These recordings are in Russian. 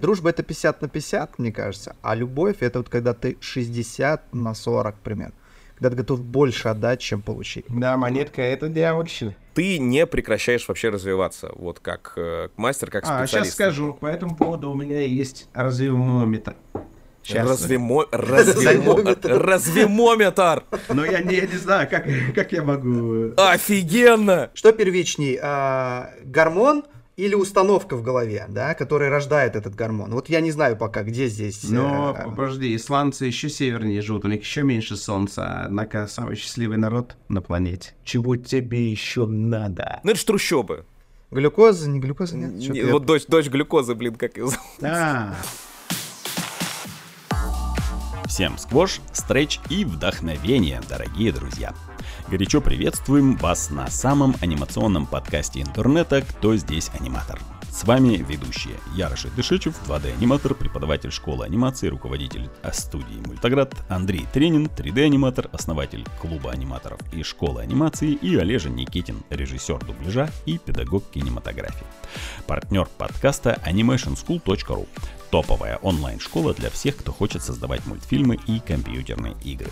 Дружба это 50 на 50, мне кажется, а любовь это вот когда ты 60 на 40 примерно. Когда ты готов больше отдать, чем получить. Да, монетка это дьявольщина. Ты не прекращаешь вообще развиваться, вот как э, мастер, как А, специалист. сейчас скажу. По этому поводу у меня есть развивометр. Сейчас. Развемо... Развемо... Развемометр! Но я не, я не знаю, как, как я могу... Офигенно! Что первичней, а, гормон или установка в голове, да, которая рождает этот гормон? Вот я не знаю пока, где здесь... Но, э, подожди, исландцы еще севернее живут, у них еще меньше солнца, однако самый счастливый народ на планете. Чего тебе еще надо? Ну это ж трущобы. Глюкоза, не глюкоза, нет? Не, Чё-то я- Вот дочь, дочь глюкозы, блин, как ее зовут. А, Всем сквош, стретч и вдохновение, дорогие друзья! Горячо приветствуем вас на самом анимационном подкасте интернета «Кто здесь аниматор?». С вами ведущие Ярош Дышичев, 2D-аниматор, преподаватель школы анимации, руководитель э, студии Мультаград, Андрей Тренин, 3D-аниматор, основатель клуба аниматоров и школы анимации, и Олежа Никитин, режиссер дубляжа и педагог кинематографии. Партнер подкаста animationschool.ru топовая онлайн-школа для всех, кто хочет создавать мультфильмы и компьютерные игры.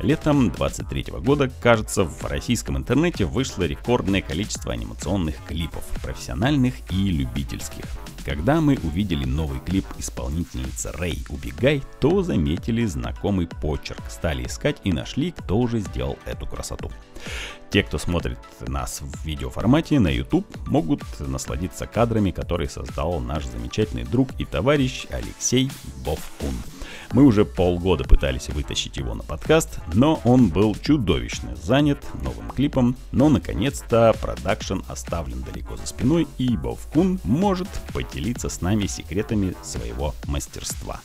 Летом 23 года, кажется, в российском интернете вышло рекордное количество анимационных клипов, профессиональных и любительских. Когда мы увидели новый клип исполнительницы Рэй «Убегай», то заметили знакомый почерк, стали искать и нашли, кто уже сделал эту красоту. Те, кто смотрит нас в видеоформате на YouTube, могут насладиться кадрами, которые создал наш замечательный друг и товарищ Алексей Бовкун. Мы уже полгода пытались вытащить его на подкаст, но он был чудовищно занят новым клипом, но наконец-то продакшн оставлен далеко за спиной, и Бовкун может поделиться с нами секретами своего мастерства.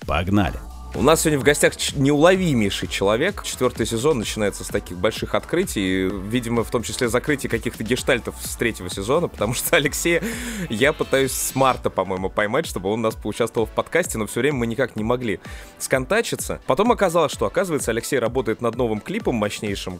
Погнали! У нас сегодня в гостях неуловимейший человек. Четвертый сезон начинается с таких больших открытий. Видимо, в том числе закрытие каких-то гештальтов с третьего сезона, потому что Алексея я пытаюсь с марта, по-моему, поймать, чтобы он у нас поучаствовал в подкасте, но все время мы никак не могли сконтачиться. Потом оказалось, что, оказывается, Алексей работает над новым клипом мощнейшим,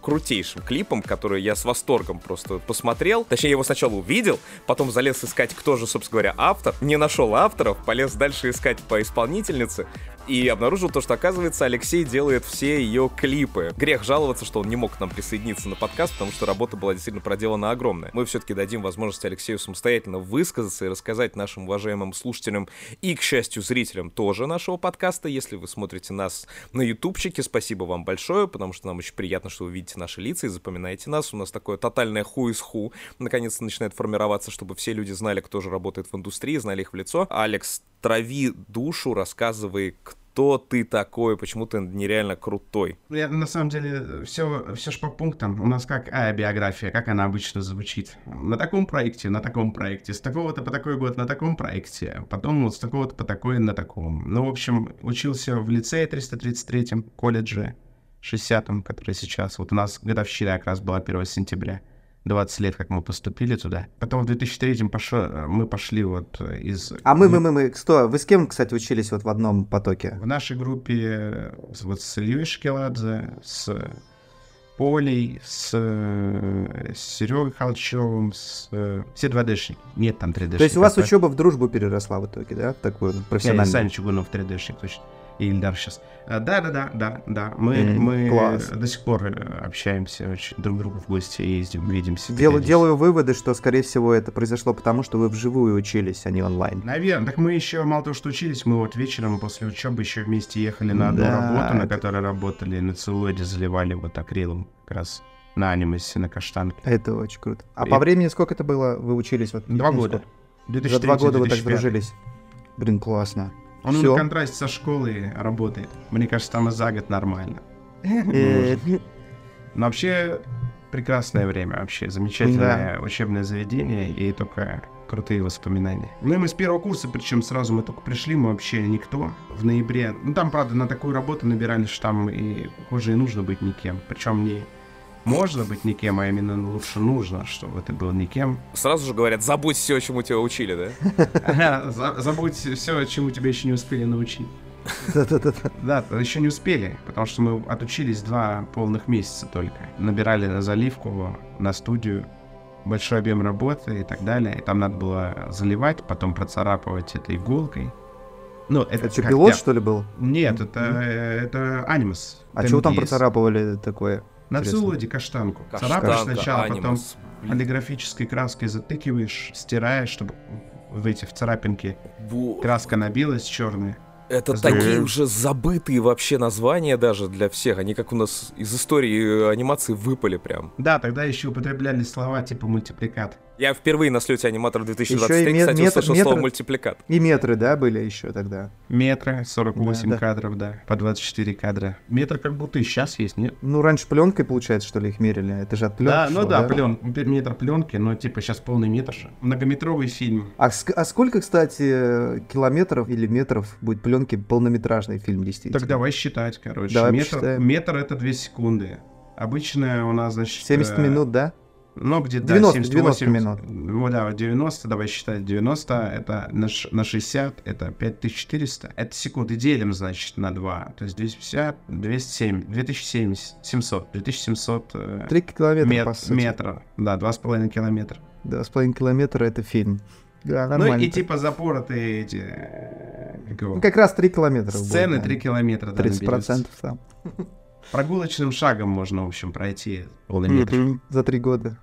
крутейшим клипом, который я с восторгом просто посмотрел. Точнее, я его сначала увидел, потом залез искать, кто же, собственно говоря, автор. Не нашел авторов, полез дальше искать по исполнительнице и обнаружил то, что, оказывается, Алексей делает все ее клипы. Грех жаловаться, что он не мог к нам присоединиться на подкаст, потому что работа была действительно проделана огромная. Мы все-таки дадим возможность Алексею самостоятельно высказаться и рассказать нашим уважаемым слушателям и, к счастью, зрителям тоже нашего подкаста. Если вы смотрите нас на ютубчике, спасибо вам большое, потому что нам очень приятно, что вы видите наши лица и запоминаете нас. У нас такое тотальное ху из ху наконец-то начинает формироваться, чтобы все люди знали, кто же работает в индустрии, знали их в лицо. Алекс, трави душу, рассказывай, кто ты такой, почему ты нереально крутой. я, на самом деле, все, все ж по пунктам. У нас как а, биография, как она обычно звучит. На таком проекте, на таком проекте, с такого-то по такой год на таком проекте, потом вот с такого-то по такой на таком. Ну, в общем, учился в лицее 333-м, колледже 60-м, который сейчас. Вот у нас годовщина как раз была 1 сентября. 20 лет, как мы поступили туда. Потом в 2003 пошло, мы пошли вот из... А мы, мы, мы, мы, кто? Вы с кем, кстати, учились вот в одном потоке? В нашей группе э, с- вот с Ильей Шкеладзе, с Полей, с, э, с Серегой Холчевым, с... э, Все 2D-шники. Нет там 3D-шников. То есть у вас учеба в дружбу переросла в итоге, да? Такую профессиональную. Саня Чугунов 3D-шник, точно. И Ильдар сейчас. Да-да-да, да, да. Мы, Мгм, мы класс. до сих пор э, общаемся, друг к другу в гости ездим, видимся. Дел- делаю выводы, что, скорее всего, это произошло потому, что вы вживую учились, а не онлайн. Наверное. Так мы еще, мало того, что учились, мы вот вечером после учебы еще вместе ехали на одну Да, работу, на это- которой работали, на целлоиде заливали вот акрилом как раз на анимусе, на каштанке. Это очень круто. А И- по времени сколько это было? Вы учились? Вот, Два года. За два года вы так 2003-2005. дружились. Блин, классно. Он Всё. на контрасте со школой работает. Мне кажется, там и за год нормально. Э, Но вообще прекрасное время, вообще замечательное учебное заведение и только крутые воспоминания. Ну и мы с первого курса, причем сразу мы только пришли, мы вообще никто. В ноябре, ну там, правда, на такую работу набирали, что там и уже и нужно быть никем. Причем не можно быть никем, а именно лучше нужно, чтобы ты был никем. Сразу же говорят, забудь все, чему тебя учили, да? Забудь все, чему тебя еще не успели научить. Да, еще не успели, потому что мы отучились два полных месяца только. Набирали на заливку, на студию. большой объем работы и так далее. И там надо было заливать, потом процарапывать этой иголкой. Ну, это, Это что, пилот, я- что ли, был? Нет, это, э, это анимус. А чего там процарапывали такое? На целлоде каштанку. Каштанка, Царапаешь сначала, анимус. потом полиграфической краской затыкиваешь, стираешь, чтобы в эти в царапинки Бу- краска набилась черная. Это Знаешь. такие уже забытые вообще названия даже для всех. Они как у нас из истории анимации выпали прям. Да, тогда еще употребляли слова типа мультипликат. Я впервые на слете аниматора 2023, Ещё и кстати, метр- услышал метр- слово мультипликат. И метры, да, были еще тогда? Метры, 48 Да, да. кадров, да, по 24 кадра. Метр как будто и сейчас есть, нет? Ну, раньше пленкой, получается, что ли, их мерили? Это же от пленки да, ну шло, да, плен, метр пленки, но типа сейчас полный метр же. Многометровый фильм. А, ск- а сколько, кстати, километров или метров будет пленки полнометражный фильм, действительно? Так давай считать, короче. Давай метр, посчитаем. метр это 2 секунды. Обычно у нас, значит... 70 э, минут, да? Ну, где-то 90, 78, 90 минут. Ну да, 90, давай считать. 90 это на, на 60, это 5400. Это секунды делим, значит, на 2. То есть 250, 207, 2700, 700, 2700 э, Три километра, мет- по сути. метра. Да, 2,5 километра. Два с половиной километра это фильм. Да, Ну нормально. и типа запоротые эти... э, как Ну, как раз 3 километра. будет, Сцены да. 3 километра. да, 30 наберется. процентов там. Прогулочным шагом можно, в общем, пройти полный. За три года.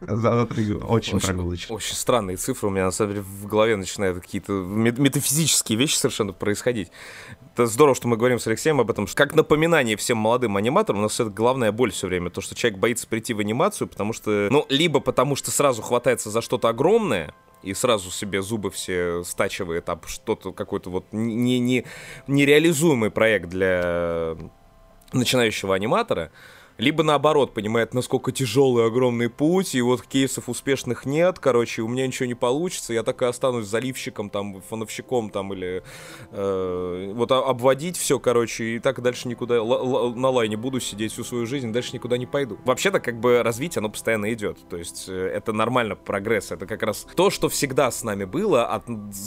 За, за три года. Очень, Очень- прогулочно. Очень странные цифры. У меня, на самом деле, в голове начинают какие-то мет- метафизические вещи совершенно происходить. Это здорово, что мы говорим с Алексеем об этом. Как напоминание всем молодым аниматорам, у нас это главная боль все время. То, что человек боится прийти в анимацию, потому что... Ну, либо потому что сразу хватается за что-то огромное, и сразу себе зубы все стачивает об что-то, какой-то вот не, не, нереализуемый проект для начинающего аниматора, либо наоборот понимает, насколько тяжелый огромный путь, и вот кейсов успешных нет, короче, у меня ничего не получится, я так и останусь заливщиком, там, фоновщиком, там, или э, вот а- обводить все, короче, и так дальше никуда, на лайне буду сидеть всю свою жизнь, дальше никуда не пойду. Вообще-то, как бы, развитие, оно постоянно идет, то есть э, это нормально, прогресс, это как раз то, что всегда с нами было от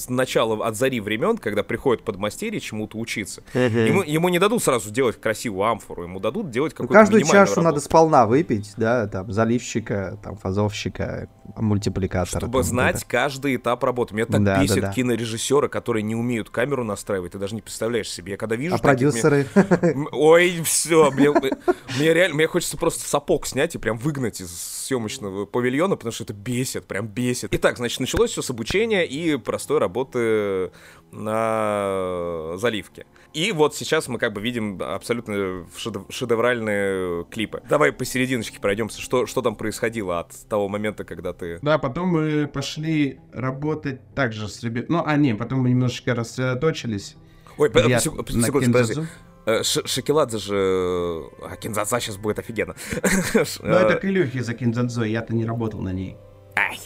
начала, от зари времен, когда приходит подмастерье чему-то учиться. Ему, ему не дадут сразу делать красивую амфору, ему дадут делать какую-то чашу надо работу. сполна выпить, да, там, заливщика, там, фазовщика, мультипликатора. Чтобы там, знать вот каждый этап работы. Меня так Да, да, бесит да. кинорежиссеры, которые не умеют камеру настраивать. Ты даже не представляешь себе. Я когда вижу. А таких, продюсеры? Ой, все, мне, мне реально, мне хочется просто сапог снять и прям выгнать из съемочного павильона, потому что это бесит, прям бесит. Итак, значит, началось все с обучения и простой работы на заливке. И вот сейчас мы как бы видим абсолютно шедев- шедевральные клипы. Давай посерединочке пройдемся, что, что там происходило от того момента, когда ты... Да, потом мы пошли работать также с ребят. Ну, а не, потом мы немножечко рассредоточились. Ой, Я сек- на секунду, подожди. Э, Ш- Шоколадзе же... А Кинзадза сейчас будет офигенно. Ну, это к Илюхе за Кинзадзо, я-то не работал на ней. Ай.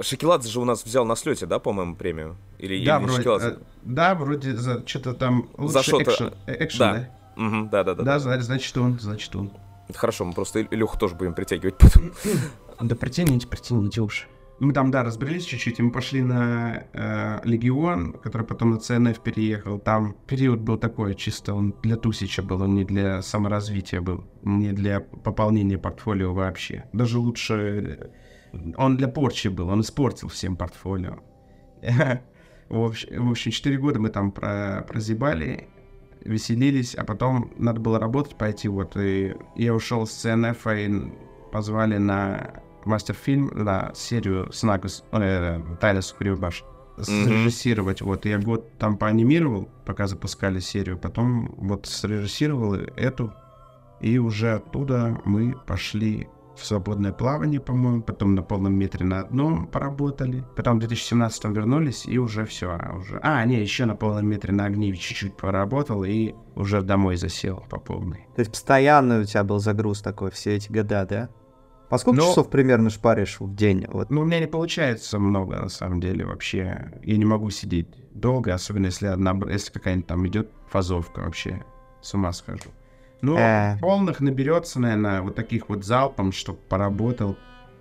Шоколадзе же у нас взял на слете, да, по-моему, премию? Или, Да, или вроде, Шоколадзе? э, да, вроде за что-то там За лучший что-то. экшен, э, экшен, Да. да? Мгм, Да-да-да. Да, зна- значит он, значит он. Хорошо, мы просто Илюху тоже будем притягивать потом. Да протяните, протяните уж. Мы там, да, разбрались чуть-чуть, и мы пошли на э, Легион, который потом на ЦНФ переехал. Там период был такой, чисто он для тусича был, он не для саморазвития был, не для пополнения портфолио вообще. Даже лучше, э, он для порчи был, он испортил всем портфолио. В общем, в общем, 4 года мы там про- прозябали, веселились, а потом надо было работать пойти, вот, и я ушел с ЦНФ, и позвали на мастер-фильм, на серию Снагус, э, Баш, срежиссировать, вот, я год там поанимировал, пока запускали серию, потом вот срежиссировал эту, и уже оттуда мы пошли в свободное плавание, по-моему, потом на полном метре на одном поработали, потом в 2017 вернулись, и уже все, уже... А, не, еще на полном метре на огниве чуть-чуть поработал, и уже домой засел по полной. То есть постоянно у тебя был загруз такой все эти года, да? По сколько Ну- часов примерно шпаришь в день? Вот. Ну, у меня не получается много, на самом деле, вообще. Я не могу сидеть долго, особенно если одна, если какая-нибудь там идет фазовка вообще. С ума схожу. Ну, Э. полных наберется, наверное, вот таких вот залпом, чтобы поработал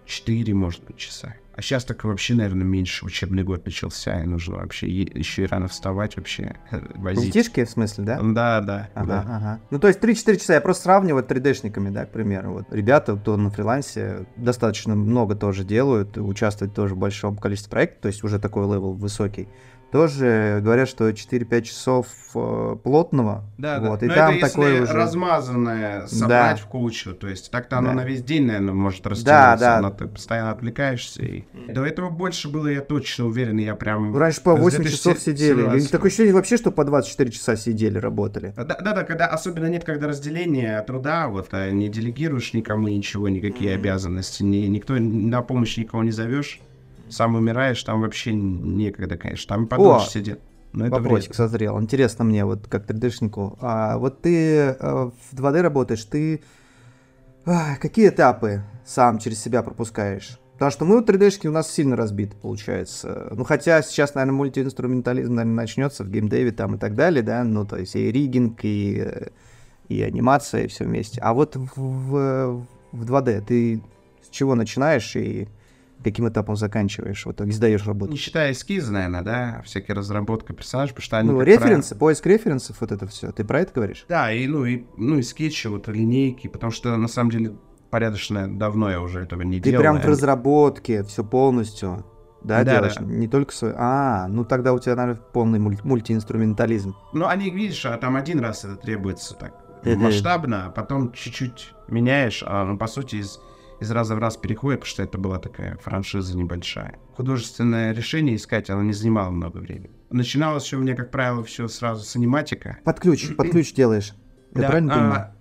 4, может быть, часа. А сейчас так вообще, наверное, меньше учебный год начался, и нужно вообще еще и рано вставать вообще, возить. Детишки, в смысле, да? Да, да, Ага, да. ага. Ну, то есть 3-4 часа. Я просто сравниваю 3D-шниками, да, к примеру. Вот ребята, кто на фрилансе, достаточно много тоже делают, участвуют тоже в большом количестве проектов, то есть уже такой level высокий. Тоже говорят, что 4-5 часов э, плотного. Да, вот, да. И Но там это если такой уже... размазанное собрать в кучу, то есть так-то оно Да. на весь день, наверное, может растянуться, да. но ты постоянно отвлекаешься. И... До этого больше было, я точно уверен, я прям... Раньше по с 8 часов сидели. 2017. Или такое ощущение вообще, что по 24 часа сидели, работали. Да, да, да, когда особенно нет, когда разделения труда, вот а, не делегируешь никому ничего, никакие обязанности, ни, никто на помощь никого не зовешь, сам умираешь, там вообще некогда, конечно, там подольше О, сидит. Но это Вопросик вред. созрел. Интересно мне, вот как 3D-шнику. А, вот ты э, в 2D работаешь, ты а, какие этапы сам через себя пропускаешь? Потому что мы вот 3D-шки у нас сильно разбиты, получается. Ну, хотя сейчас, наверное, мультиинструментализм, наверное, начнется в геймдеве там и так далее, да, ну, то есть и риггинг, и, и анимация, и все вместе. А вот в, в, в 2D ты с чего начинаешь и каким этапом заканчиваешь? Вот так сдаешь работу? Не считая эскизы, наверное, да, всякие разработка персонажей, потому что они... Ну, референсы, поиск референсов, вот это все. Ты про это говоришь? Да, и ну и, ну и скетчи, вот линейки, потому что на самом деле порядочно давно я уже этого не Ты делал. прям в наверное. разработке все полностью, да, Да, делаешь? да. Не только свой. А, ну тогда у тебя, наверное, полный муль- мультиинструментализм. Ну, они, видишь, а там один раз это требуется так Это- масштабно, а потом чуть-чуть меняешь, а ну, по сути, из, из раза в раз переходит, потому что это была такая франшиза небольшая. Художественное решение искать, оно не занимало много времени. Начиналось все у меня, как правило, все сразу с аниматика. Под ключ, под ключ делаешь. Я Да, правильно а, понимаю?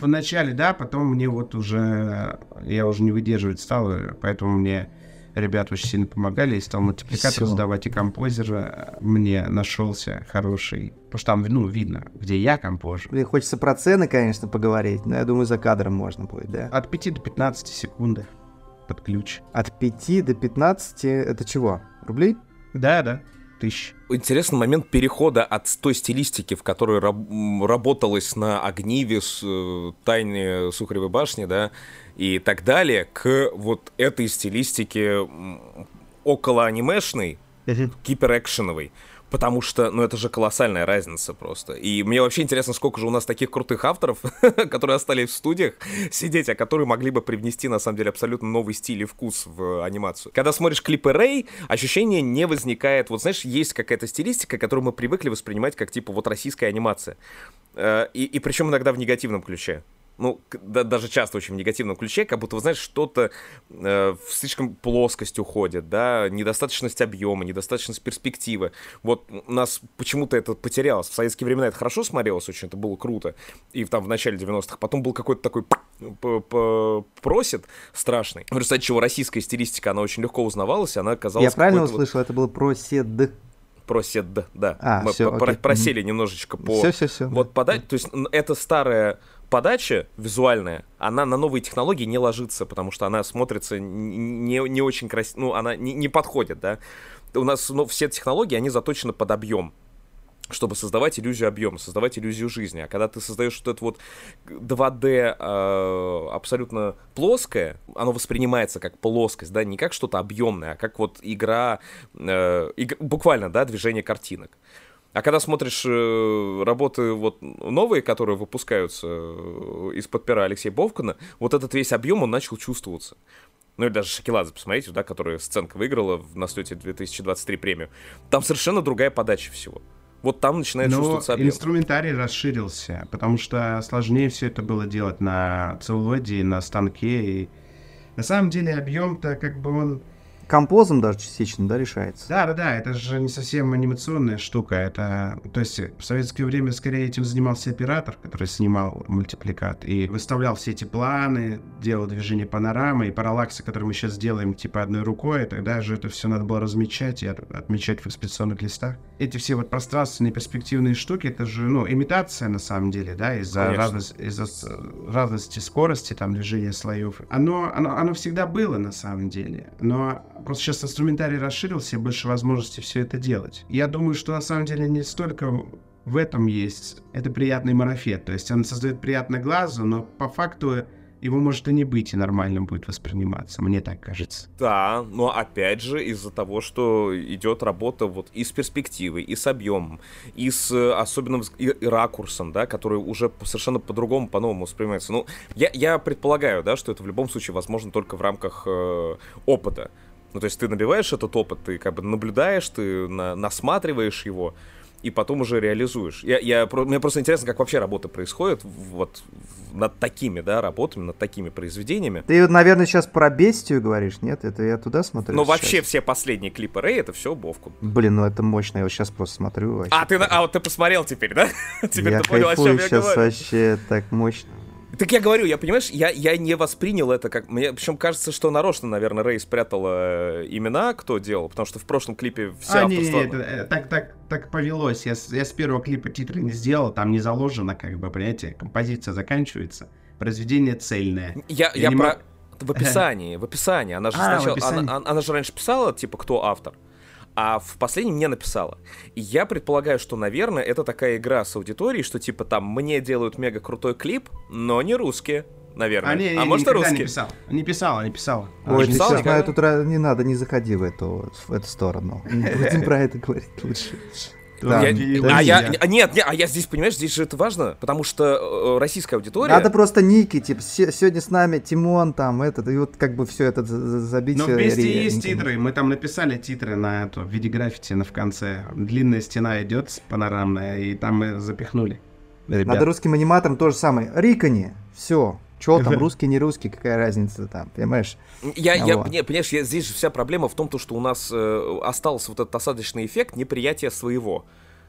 в начале, да, потом мне вот уже, я уже не выдерживать стал, поэтому мне ребята очень сильно помогали, и стал мультипликатор Всё. сдавать, и композер э, мне нашелся хороший, потому что там, ну, видно, где я композер. Блин, хочется про цены, конечно, поговорить, но я думаю, за кадром можно будет, да? От 5 до 15 секунды под ключ. От 5 до 15 это чего? Рублей? Да, да, тысяч. Интересный момент перехода от той стилистики, в которой раб- работалось на Огниве, с, э, Тайне Сухаревой башни, да, и так далее, к вот этой стилистике около анимешной, гиперэкшеновой. Потому что, ну, это же колоссальная разница просто. И мне вообще интересно, сколько же у нас таких крутых авторов, которые остались в студиях сидеть, а которые могли бы привнести, на самом деле, абсолютно новый стиль и вкус в анимацию. Когда смотришь клипы Рэй, ощущение не возникает... Вот знаешь, есть какая-то стилистика, которую мы привыкли воспринимать как, типа, вот российская анимация. Э, И, и причем иногда в негативном ключе. Ну, да- даже часто очень в негативном ключе, как будто, вы знаешь, что-то э, в слишком плоскость уходит, да, недостаточность объема, недостаточность перспективы. Вот у нас почему-то это потерялось. В советские времена это хорошо смотрелось очень, это было круто. И там в начале 90-х. Потом был какой-то такой п- просит страшный. В результате чего российская стилистика, она очень легко узнавалась, она оказалась Я правильно какой-то вот услышал, это было про сед. просед, да, да. А, Мы по- про- просели немножечко по... Все, все, все. Вот подать, то есть эта старая подача визуальная, она на новые технологии не ложится, потому что она смотрится не, не очень красиво, ну, она не, не подходит, да. У нас ну, все технологии, они заточены под объем чтобы создавать иллюзию объема, создавать иллюзию жизни. А когда ты создаешь вот это вот 2D э, абсолютно плоское, оно воспринимается как плоскость, да, не как что-то объемное, а как вот игра, э, иг- буквально, да, движение картинок. А когда смотришь э, работы вот новые, которые выпускаются э, из-под пера Алексея Бовкина, вот этот весь объем, он начал чувствоваться. Ну или даже Шакеладзе, посмотрите, да, которая сценка выиграла в, на слете 2023 премию. Там совершенно другая подача всего. Вот там начинает Но чувствоваться объем. инструментарий расширился, потому что сложнее все это было делать на целлулоиде, на станке. И на самом деле объем-то как бы он... Композом даже частично, да, решается? Да, да, да, это же не совсем анимационная штука. Это, то есть в советское время скорее этим занимался оператор, который снимал мультипликат и выставлял все эти планы, делал движение панорамы и параллаксы, которые мы сейчас делаем типа одной рукой, и тогда же это все надо было размечать и от- отмечать в экспедиционных листах. Эти все вот пространственные перспективные штуки, это же, ну, имитация на самом деле, да, из-за разности, из-за с- разности скорости, там, движения слоев. Оно, оно, оно всегда было на самом деле, но просто сейчас инструментарий расширился, и больше возможностей все это делать. Я думаю, что на самом деле не столько в этом есть, это приятный марафет, то есть он создает приятно глазу, но по факту его может и не быть, и нормально будет восприниматься, мне так кажется. Да, но опять же из-за того, что идет работа вот и с перспективой, и с объемом, и с э, особенным и, и ракурсом, да, который уже совершенно по-другому, по-новому воспринимается. Ну, я, я предполагаю, да, что это в любом случае возможно только в рамках э, опыта. Ну, то есть ты набиваешь этот опыт, ты как бы наблюдаешь, ты на, насматриваешь его, и потом уже реализуешь. Я, я, мне просто интересно, как вообще работа происходит вот над такими, да, работами, над такими произведениями. Ты, наверное, сейчас про бестию говоришь, нет? Это я туда смотрю. Ну, вообще все последние клипы Рэй, это все Бовку. Блин, ну это мощно, я вот сейчас просто смотрю. Вообще. А, ты, а вот ты посмотрел теперь, да? теперь я ты понял, о чем я сейчас говорю. вообще так мощно. Так я говорю, я понимаешь, я, я не воспринял это как... Мне причем кажется, что нарочно, наверное, Рэй спрятала э, имена, кто делал, потому что в прошлом клипе все а, авторство... не, не, это, так, так, так повелось. Я, я с первого клипа титры не сделал, там не заложено, как бы, понимаете, композиция заканчивается, произведение цельное. Я, я, я про... Мог... В описании, в описании. Она же а, сначала... Она, она же раньше писала, типа, кто автор а в последнем не написала. И я предполагаю, что, наверное, это такая игра с аудиторией, что типа там мне делают мега крутой клип, но не русские. Наверное. А, не, не, а может, и русские? Не писал. Не писала, не писала. Ой, не ты сейчас на эту не надо, не заходи в эту, в эту сторону. Не будем про это говорить лучше. Да, я, да, а я, я, нет, нет, а я здесь, понимаешь, здесь же это важно, потому что э, российская аудитория... Надо просто ники, типа, сегодня с нами Тимон, там, этот, и вот как бы все это забить... Но вместе ре- есть титры, мы там написали титры на эту, в виде граффити на в конце. Длинная стена идет панорамная, и там мы запихнули. Ребят. Надо русским аниматорам то же самое. Рикани, все, Че там, русский, не русский, какая разница там, понимаешь? Я, я, не, понимаешь, я, здесь же вся проблема в том, то, что у нас э, остался вот этот осадочный эффект неприятия своего.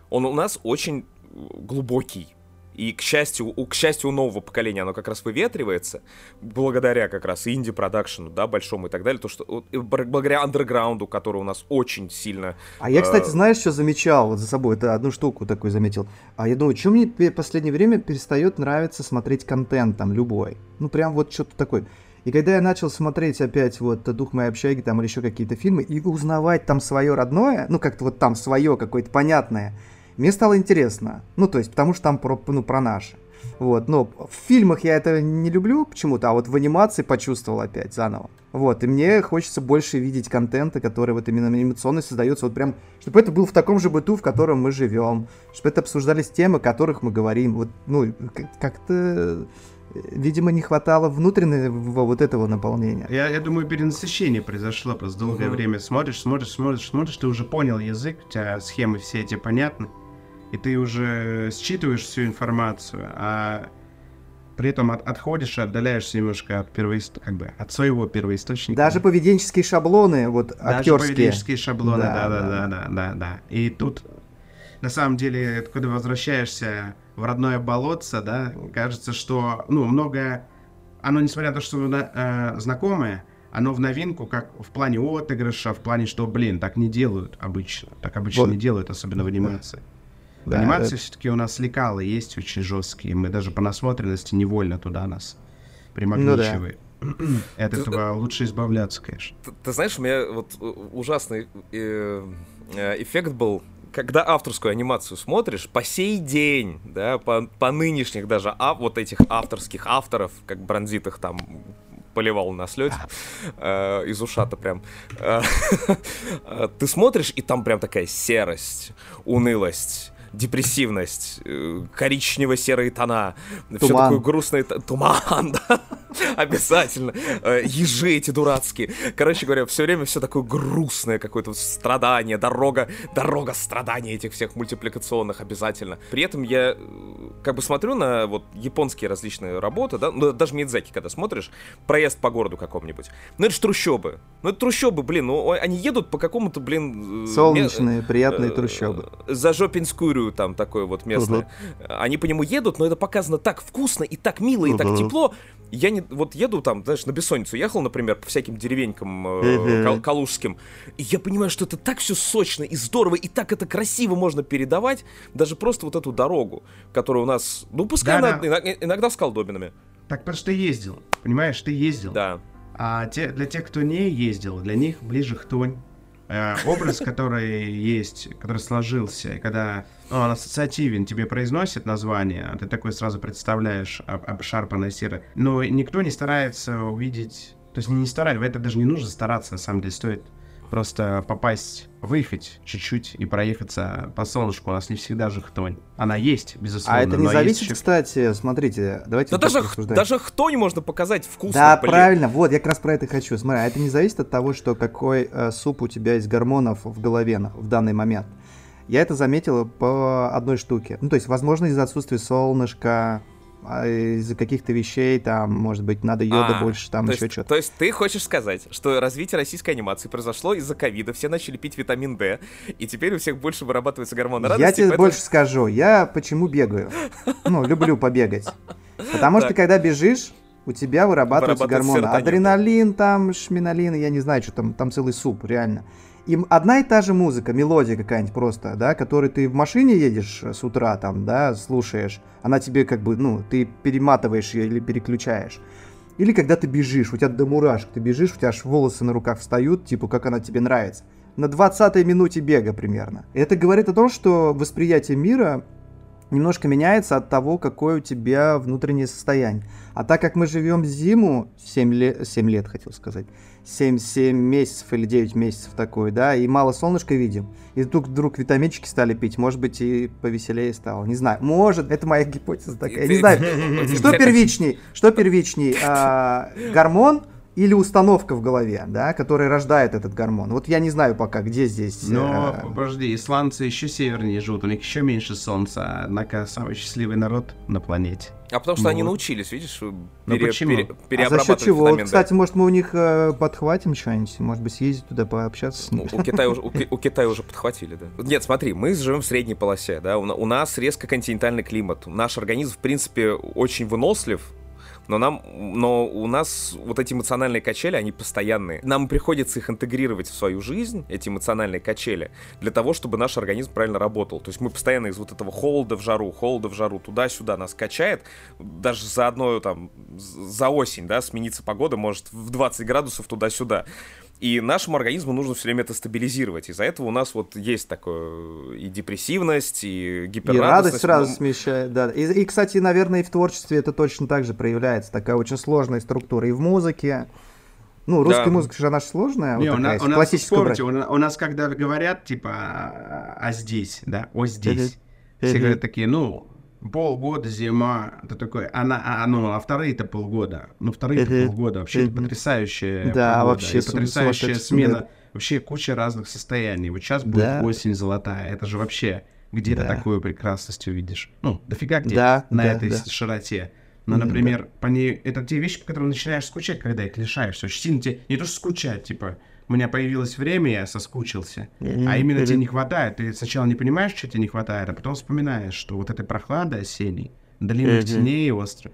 Он у нас очень глубокий. И, к счастью, у, к счастью, у нового поколения оно как раз выветривается, благодаря как раз инди-продакшену, да, большому и так далее, то, что благодаря андерграунду, который у нас очень сильно... А я, кстати, э... знаешь, что замечал вот за собой? Это одну штуку такую заметил. А я думаю, что мне в последнее время перестает нравиться смотреть контент там любой. Ну, прям вот что-то такое. И когда я начал смотреть опять вот «Дух моей общаги» там или еще какие-то фильмы, и узнавать там свое родное, ну, как-то вот там свое какое-то понятное, мне стало интересно. Ну, то есть, потому что там про, ну, про наше. Вот, но в фильмах я это не люблю почему-то, а вот в анимации почувствовал опять заново. Вот, и мне хочется больше видеть контента, который вот именно анимационно создается, вот прям, чтобы это был в таком же быту, в котором мы живем, чтобы это обсуждались темы, о которых мы говорим. Вот, ну, как-то видимо, не хватало внутреннего вот этого наполнения. Я, я думаю, перенасыщение произошло. Просто долгое uh-huh. время смотришь, смотришь, смотришь, смотришь, ты уже понял язык, у тебя схемы все эти понятны и ты уже считываешь всю информацию, а при этом от, отходишь и отдаляешься немножко от первоист... как бы от своего первоисточника. Даже поведенческие шаблоны, вот Даже актерские. поведенческие шаблоны, да да, да, да, да, да, да. И тут, на самом деле, когда возвращаешься в родное болотце, да, кажется, что, ну, многое, оно, несмотря на то, что э, знакомое, оно в новинку, как в плане отыгрыша, в плане, что, блин, так не делают обычно. Так обычно вот. не делают, особенно в анимации. Да, Анимация это... все-таки у нас лекалы есть очень жесткие. Мы даже по насмотренности невольно туда нас примагничиваем. Ну, да. От этого лучше избавляться, конечно. Ты, ты знаешь, у меня вот ужасный э, э, эффект был когда авторскую анимацию смотришь, по сей день, да, по, по нынешних даже а, вот этих авторских авторов, как бронзитых там поливал на слете э, из ушата прям. Э, ты смотришь, и там прям такая серость, унылость депрессивность, э, коричнево-серые тона, туман. все такое грустное, туман, да, обязательно, э, ежи эти дурацкие. Короче говоря, все время все такое грустное, какое-то страдание, дорога, дорога страданий этих всех мультипликационных обязательно. При этом я э, как бы смотрю на вот японские различные работы, да, ну даже Мидзаки, когда смотришь, проезд по городу какому-нибудь, ну это ж трущобы, ну это трущобы, блин, ну они едут по какому-то, блин... Солнечные, приятные трущобы. За Жопинскую Курю там такое вот местное. Uh-huh. Они по нему едут, но это показано так вкусно и так мило и uh-huh. так тепло. Я не вот еду там, знаешь, на бессонницу ехал, например, по всяким деревенькам э, uh-huh. кал- калужским, и я понимаю, что это так все сочно и здорово и так это красиво можно передавать, даже просто вот эту дорогу, которая у нас, ну пускай да, она, да. иногда с колдобинами. Так потому что ты ездил, понимаешь, ты ездил. Да. А те, для тех, кто не ездил, для них ближе хтонь, образ, который есть, который сложился, и когда ну, он ассоциативен, тебе произносит название, а ты такой сразу представляешь об- обшарпанное серое. Но никто не старается увидеть... То есть не старается, в это даже не нужно стараться, на самом деле, стоит просто попасть, выехать чуть-чуть и проехаться по солнышку. У нас не всегда же хтонь. Она есть, безусловно. А это не зависит, есть еще- кстати, смотрите, давайте... Да даже, х- даже хтонь можно показать вкусно. Да, блин. правильно, вот, я как раз про это и хочу. Смотри, а это не зависит от того, что какой э, суп у тебя из гормонов в голове на- в данный момент. Я это заметил по одной штуке. Ну, то есть, возможно, из-за отсутствия солнышка, из-за каких-то вещей, там, может быть, надо йода А, больше, там еще что-то. То есть ты хочешь сказать, что развитие российской анимации произошло из-за ковида, все начали пить витамин D, и теперь у всех больше вырабатывается гормон радости. Я тебе поэтому- больше скажу, я почему бегаю? Ну, люблю побегать. Потому что, когда бежишь, у тебя вырабатываются гормоны. Адреналин, там, шминалин, я не знаю, что там, там целый суп, реально. Им одна и та же музыка, мелодия какая-нибудь просто, да, которую ты в машине едешь с утра, там, да, слушаешь, она тебе как бы, ну, ты перематываешь ее или переключаешь. Или когда ты бежишь, у тебя до мурашек, ты бежишь, у тебя аж волосы на руках встают, типа, как она тебе нравится. На 20-й минуте бега примерно. И это говорит о том, что восприятие мира немножко меняется от того, какое у тебя внутреннее состояние. А так как мы живем зиму, 7 лет, 7 лет хотел сказать, 7, 7 месяцев или 9 месяцев такой, да, и мало солнышка видим, и тут вдруг витаминчики стали пить, может быть, и повеселее стало, не знаю, может, это моя гипотеза такая, я не знаю, что первичней, что первичней, а, гормон или установка в голове, да, которая рождает этот гормон. Вот я не знаю пока, где здесь. Но, э, подожди, исландцы еще севернее живут, у них еще меньше солнца, однако самый счастливый народ на планете. А потому что они Вот. научились, видишь, Ну пере- почему? пере- А за переобрабатывать счет чего? D. Кстати, может, мы у них э, подхватим что-нибудь? Может быть, съездить туда пообщаться с Ну, ними? у Китая уже, у, у Китая уже подхватили, да. Нет, смотри, мы живем в средней полосе, да, у, у нас резко континентальный климат. Наш организм, в принципе, очень вынослив, но нам, но у нас вот эти эмоциональные качели, они постоянные. Нам приходится их интегрировать в свою жизнь, эти эмоциональные качели, для того, чтобы наш организм правильно работал. То есть мы постоянно из вот этого холода в жару, холода в жару, туда-сюда нас качает. Даже за одно там, за осень, да, смениться погода может в 20 градусов туда-сюда. И нашему организму нужно все время это стабилизировать. Из-за этого у нас вот есть такое и депрессивность, и И гиперрадостность. радость сразу Ну, смещает, да. И, и, кстати, наверное, и в творчестве это точно так же проявляется. Такая очень сложная структура. И в музыке. Ну, русская Да. музыка же она ж сложная. Не, вот у, такая, у нас, классическую вспомните, у, у нас когда говорят, типа, а, а здесь, да, о здесь, все говорят такие, ну, полгода зима, ты такой, а, на- а, ну, а вторые-то полгода, ну, вторые-то Мгм. полгода, вообще Мгм. потрясающая Да, погода, вообще потрясающая смена, да. вообще куча разных состояний, вот сейчас будет Да. осень золотая, это же вообще, где ты Да. такую прекрасность увидишь? Ну, дофига где Да, на да, этой да. широте. Но, М, например, по ней, это те вещи, по которым начинаешь скучать, когда их лишаешься. Очень сильно тебе, не то что скучать, типа, у меня появилось время, я соскучился. Мгм. А именно тебе Мгм. не хватает. Ты сначала не понимаешь, что тебе не хватает, а потом вспоминаешь, что вот этой прохлады осенней, длинных Мгм. теней и острых.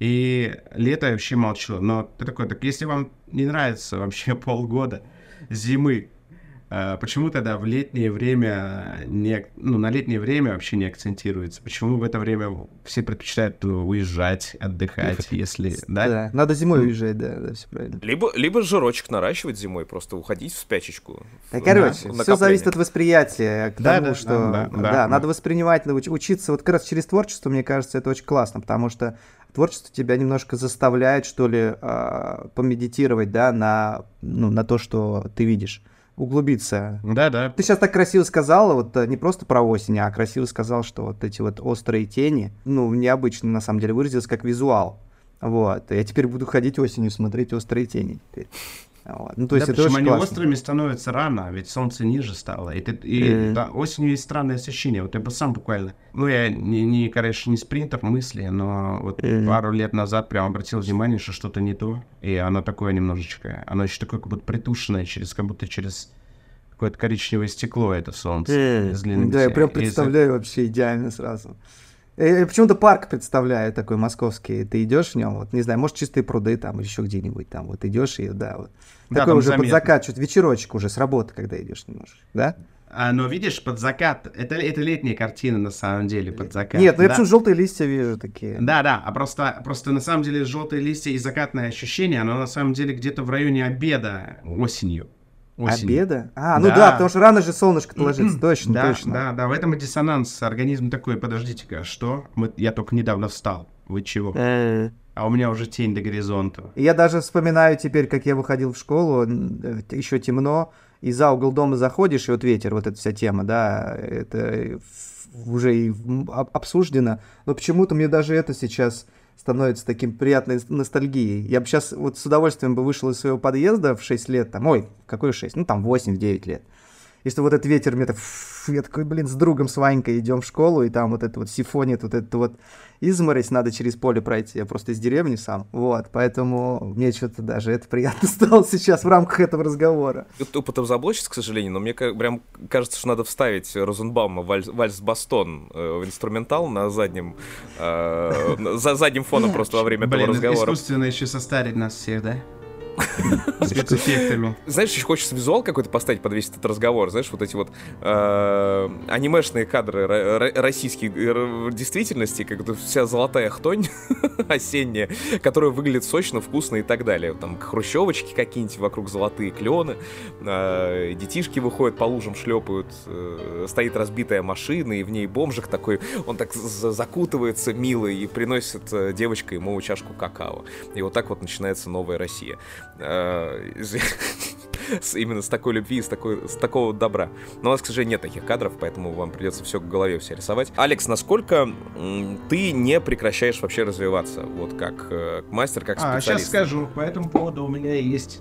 И лето вообще молчу. Но ты такой, так если вам не нравится вообще полгода зимы, почему тогда в летнее время не, ну, на летнее время вообще не акцентируется? Почему в это время все предпочитают уезжать, отдыхать, если, да? Да, надо зимой уезжать, да, да, все правильно. Либо, либо жирочек наращивать зимой, просто уходить в спячечку. Да, в- короче, на- все зависит от восприятия к Да, тому, да, что да, да, да, да. надо воспринимать, учиться вот как раз через творчество, мне кажется, это очень классно, потому что творчество тебя немножко заставляет, что ли, а, помедитировать, да, на, ну, на то, что ты видишь, углубиться. Да, да. Ты сейчас так красиво сказала, вот э, не просто про осень, а красиво сказал, что вот эти вот острые тени, ну, необычно на самом деле выразилось как визуал. Вот. Я теперь буду ходить осенью смотреть острые тени. теперь. Вот. Ну, то есть да, это причем очень они классно. острыми становятся рано, ведь солнце ниже стало. И, ты, и Мгм. да, осенью есть странное ощущение. Вот я бы сам буквально... Ну, я, не, не, конечно, не спринтер мысли, но вот Мгм. пару лет назад прям обратил внимание, что что-то не то. И оно такое немножечко... Оно еще такое как будто притушенное, через, как будто через какое-то коричневое стекло это солнце. длинными Да, я прям и представляю вообще идеально сразу. Я почему-то парк представляю такой московский. Ты идешь в нем, вот не знаю, может чистые пруды там или еще где-нибудь там. Вот идешь и да, вот. Да, Такой уже под заметно. закат, чуть вечерочек уже с работы, когда идешь немножко, да? А, но видишь, под закат... Это, это летняя картина, на самом деле, под закат. Нет, ну я Да. почему желтые листья вижу такие. Да, да, а просто, просто на самом деле желтые листья и закатное ощущение, оно на самом деле где-то в районе обеда осенью. Осенью. Обеда? А, ну Да. да, потому что рано же солнышко ложится. Точно, Да, точно. да, да, в этом и диссонанс. Организм такой, подождите-ка, что? Мы, я только недавно встал. Вы чего? Э, А у меня уже тень до горизонта. Я даже вспоминаю теперь, как я выходил в школу, еще темно, и за угол дома заходишь, и вот ветер, вот эта вся тема, да, это уже и обсуждено, но почему-то мне даже это сейчас становится таким приятной ностальгией. Я бы сейчас вот с удовольствием бы вышел из своего подъезда в 6 лет, там, ой, какой 6, ну там 8-9 лет. Если вот этот ветер мне так, я такой, блин, с другом, с Ванькой идем в школу, и там вот это вот сифонит, вот это вот изморозь, надо через поле пройти. Я просто из деревни сам. Вот, поэтому мне что-то даже это приятно стало сейчас в рамках этого разговора. Это опытом заблочить, к сожалению, но мне прям кажется, что надо вставить Розенбаума вальс, вальс Бастон э, в инструментал на заднем, э, на- за задним фоном просто во время этого разговора. искусственно еще состарить нас всех, да? Спецэффектами. Знаешь, еще хочется визуал какой-то поставить под весь этот разговор, знаешь, вот эти вот э, анимешные кадры ро- ро- российской э, действительности, как это вся золотая хтонь осенняя, которая выглядит сочно, вкусно и так далее. Там хрущевочки какие-нибудь вокруг золотые клены, э, детишки выходят по лужам, шлепают, стоит разбитая машина, и в ней бомжик такой, он так за- закутывается мило и приносит девочка ему чашку какао. И вот так вот начинается новая Россия. Э, Именно с такой любви, с, такой, с такого добра. Но у нас, к сожалению, нет таких кадров, поэтому вам придется все в голове все рисовать. Алекс, насколько ты не прекращаешь вообще развиваться? Вот как э, мастер, как А, специалист. сейчас скажу. По этому поводу у меня есть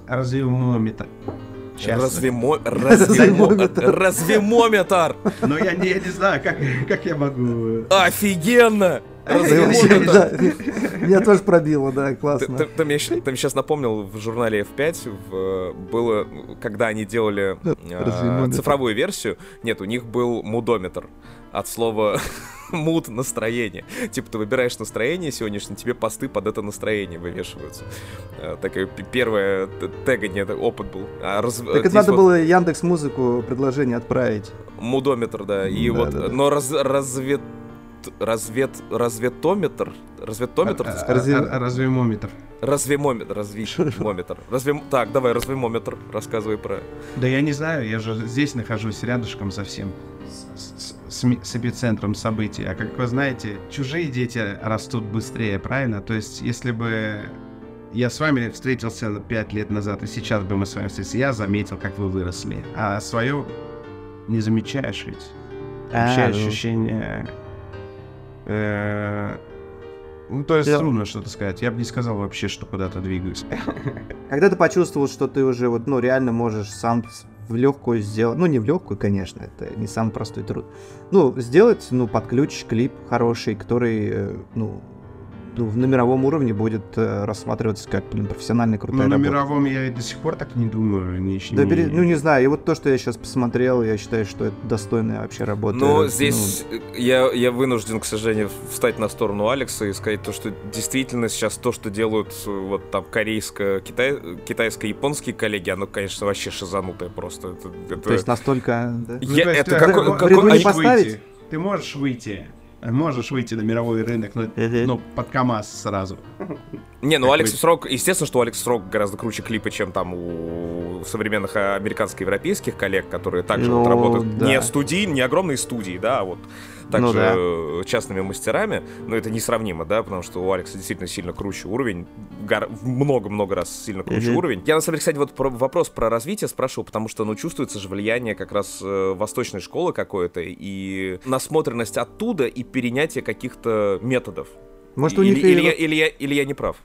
развивометр. Сейчас. Развемо... Развемо... Развемометр. Развемометр! Но я не, я не знаю, как, как я могу... Офигенно! Вообще, Развемометр! да. Меня тоже пробило, да, классно. ты- ты мне, щ- ты мне сейчас напомнил в журнале F5 в, было, когда они делали э, цифровую версию, нет, у них был мудометр от слова муд настроение. Типа ты выбираешь настроение сегодняшнее, тебе посты под это настроение вывешиваются. Э, Такое первое тегание, это опыт был. А раз- Так это надо вот было Яндекс Музыку предложение отправить. Мудометр, да. И Да, вот, да, да. но раз, развед развед разведометр разведометр ты А, сказал? Разве- а, а, Развемометр. Развемометр, развемометр. Разве... Так, давай, развемометр, рассказывай про... Да я не знаю, я же здесь нахожусь рядышком совсем с, с- с эпицентром событий. А как вы знаете, чужие дети растут быстрее, правильно? То есть, если бы я с вами встретился пять лет назад, и сейчас бы мы с вами встретились, я заметил, как вы выросли. А свое не замечаешь ведь. Вообще А, ощущение... э, Ну, то есть Я- трудно что-то сказать. Я бы не сказал вообще, что куда-то двигаюсь. Когда ты почувствовал, что ты уже вот, ну, реально можешь сам в легкую сделать, ну, не в легкую, конечно, это не самый простой труд, ну, сделать, ну, под ключ клип хороший, который, э, ну, ну, в- на мировом уровне будет э, рассматриваться как, блин, профессиональная Но крутая на работа. мировом я и до сих пор так не думаю. Не, Да, не- ну, не знаю, и вот то, что я сейчас посмотрел, я считаю, что это достойная вообще работа. Но Ну, Ну, здесь э, я, я вынужден, к сожалению, встать на сторону Алекса и сказать то, что действительно сейчас то, что делают э, вот там корейско-китай, китайско-японские коллеги, оно, конечно, вообще шизанутое просто. Это, это- То есть настолько... да? Ну, Я- то есть это какой- можешь они- поставить? выйти. Ты можешь выйти. Можешь выйти на мировой рынок, но, но под КАМАЗ сразу. Не, ну Алекс Срок, естественно, что у Алекс Срок гораздо круче клипы, чем там у современных а, американско-европейских коллег, которые также вот Ну, работают да. не студии, не огромные студии, да, а вот также Ну да. частными мастерами, но это несравнимо, да, потому что у Алекса действительно сильно круче уровень, много-много раз сильно круче Мгм. уровень. Я, на самом деле, кстати, вот про- вопрос про развитие спрашивал, потому что, ну, чувствуется же влияние как раз э, восточной школы какой-то и насмотренность оттуда и перенятие каких-то методов. Может, у или, них или и я, или, я, или я не прав?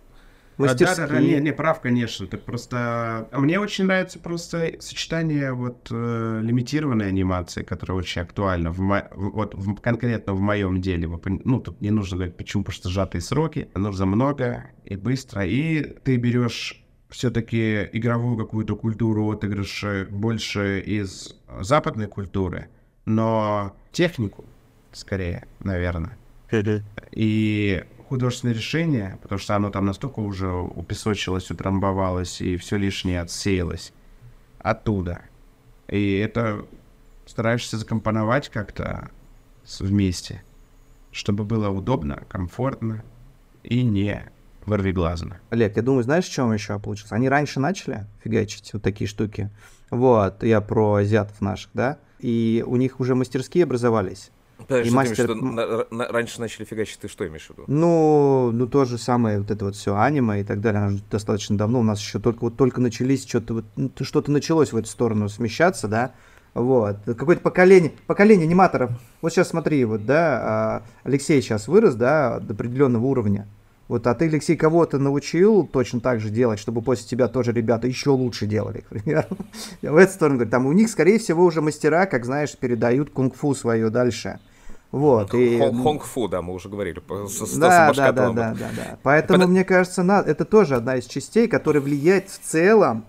Мастерские... А, да, да, да, не, не прав, конечно. Ты просто... а Мне очень нравится просто сочетание вот э, лимитированной анимации, которая очень актуальна. В мо- вот в- конкретно в моем деле. Ну, тут не нужно говорить, почему, потому что сжатые сроки. Нужно много и быстро. И ты берешь все-таки игровую какую-то культуру отыгрыша больше из западной культуры, но технику скорее, наверное и художественное решение, потому что оно там настолько уже упесочилось, утрамбовалось, и все лишнее отсеялось оттуда. И это стараешься закомпоновать как-то вместе, чтобы было удобно, комфортно и не ворвиглазно. Олег, я думаю, знаешь, в чем еще получилось? Они раньше начали фигачить вот такие штуки. Вот, я про азиатов наших, да? И у них уже мастерские образовались. Подожди, И что ты мастер- имеешь виду? На- на- раньше начали фигачить, ты что имеешь в виду? Ну, ну то же самое, вот это вот все аниме и так далее, оно же достаточно давно, у нас еще только вот только начались, что-то вот, ну, то- что-то началось в эту сторону смещаться, да, вот, какое-то поколение, поколение аниматоров, вот сейчас смотри, вот, да, а, Алексей сейчас вырос, да, до определенного уровня, вот, а ты, Алексей, кого-то научил точно так же делать, чтобы после тебя тоже ребята еще лучше делали, к примеру. Я в эту сторону говорю, там у них, скорее всего, уже мастера, как знаешь, передают кунг-фу свое дальше. Вот, и... Хон- Хонг-фу, да, мы уже говорили. С, Да, да, да, да, да, да. Поэтому, Под- мне кажется, на... это тоже одна из частей, которая влияет в целом,